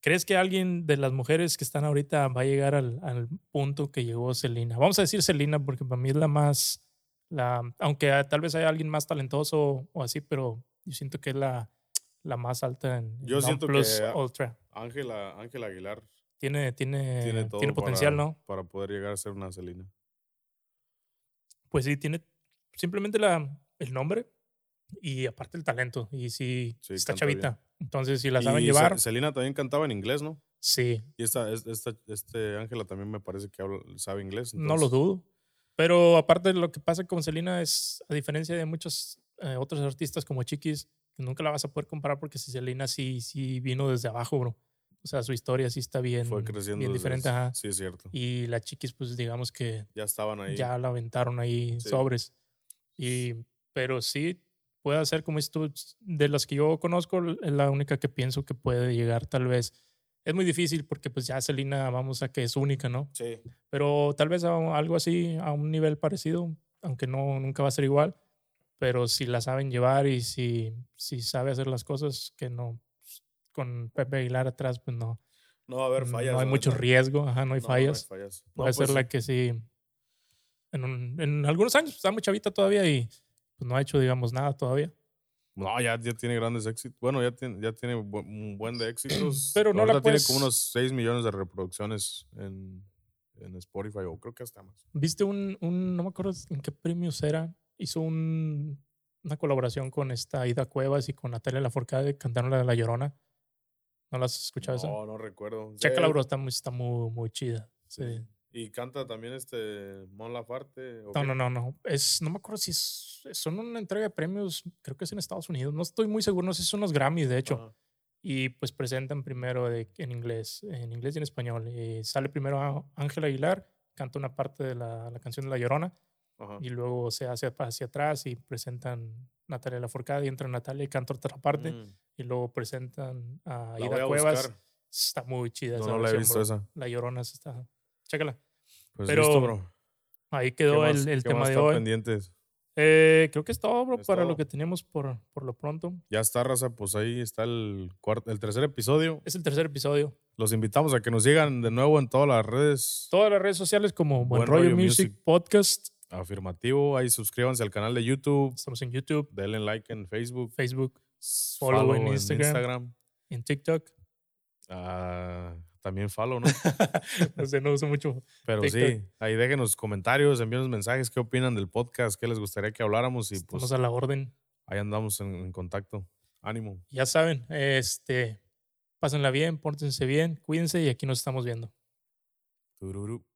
crees que alguien de las mujeres que están ahorita va a llegar al, al punto que llegó Selena? Vamos a decir Selena porque para mí es la más la aunque tal vez haya alguien más talentoso o así, pero yo siento que es la la más alta en, Yo siento non-plus que, ultra. Ángela Ángela Aguilar Tiene tiene tiene todo tiene potencial, para, ¿no? para poder llegar a ser una Celina. Pues sí, tiene simplemente la, el nombre y aparte el talento. Y sí, Sí, está canta bien. chavita. Entonces, si la saben Y llevar, Celina también cantaba en inglés, ¿no? sí, Y esta, es- esta, este Ángela también me parece que habla- sabe inglés. no lo entonces- dudo. Pero aparte lo que pasa con Selena es, a diferencia de muchos eh, otros artistas como Chiquis, que nunca la vas a poder comparar porque si Selena sí, sí vino desde abajo, bro. O sea, su historia sí está bien, Fue creciendo. bien diferente. ajá. Sí, es cierto. Y la Chiquis, pues digamos que Ya estaban ahí. ya la aventaron ahí Sí. sobres. Y, pero sí, puede ser como tú, de las que yo conozco, es la única que pienso que puede llegar tal vez. Es muy difícil porque pues ya Selena, vamos a que es única, ¿no? Sí. Pero tal vez a algo así, a un nivel parecido, aunque no, nunca va a ser igual. Pero si la saben llevar y si, si sabe hacer las cosas, que no, pues, con Pepe Aguilar atrás, pues no, No va a haber fallas. no hay mucho neta. riesgo, ajá, no hay No, fallas fallas. No, puede ser pues, la que sí. En, un- en algunos años está muy chavita todavía y pues, no ha hecho, digamos, nada todavía. No, ya, ya tiene grandes éxitos. Bueno, ya tiene, ya tiene bu- un buen de éxitos. Pero no la Ahorita tiene puedes- como unos 6 millones de reproducciones en, en Spotify, o creo que hasta más. ¿Viste un, un- no me acuerdo en qué premios era? Hizo un, una colaboración con esta Ida Cuevas y con Natalia Lafourcade, cantaron la de La Llorona. ¿No la has escuchado esa? No, no recuerdo. Chécala, bro, está muy, está muy, muy chida. sí. Y canta también este Mon Lafarte. ¿o No, qué? no, no, no. Es, no me acuerdo si es, son una entrega de premios, creo que es en Estados Unidos. No estoy muy seguro, no sé si son los Grammys, de hecho. Ajá. y pues presentan primero de- en inglés, en inglés y en español. Eh, sale primero Ángel Aguilar, canta una parte de la, la canción de La Llorona Ajá. y luego se hace hacia atrás y presentan Natalia Lafourcade y entra Natalia y canta otra parte Mm, y luego presentan a Ida Cuevas. buscar. Está muy chida No, esa no la he visto bro. esa. La Llorona está. Chécala. Pues Pero listo, bro. Ahí ¿Qué quedó más- el, el tema más de hoy. pendientes? Eh, creo que es todo, bro, Es para todo. lo que teníamos por, por lo pronto. Ya está, raza. Pues ahí está el, cuarto, el tercer episodio. Es el tercer episodio. Los invitamos a que nos sigan de nuevo en todas las redes. Todas las redes sociales como Buen, Buen Rollo, Rollo Music, Music. Podcast. Afirmativo. Ahí suscríbanse al canal de YouTube. Estamos en YouTube, Denle like en Facebook. Facebook, Follow, Follow en en Instagram. Instagram. en TikTok. Ah, también follow, ¿no? no sé, no uso mucho. Pero sí, ahí déjenos comentarios, envíenos mensajes, qué opinan del podcast, qué les gustaría que habláramos y Estamos pues a la orden. ahí andamos en, en contacto. Ánimo. Ya saben, este, pásenla bien, pórtense bien, cuídense y aquí nos estamos viendo. Tururú.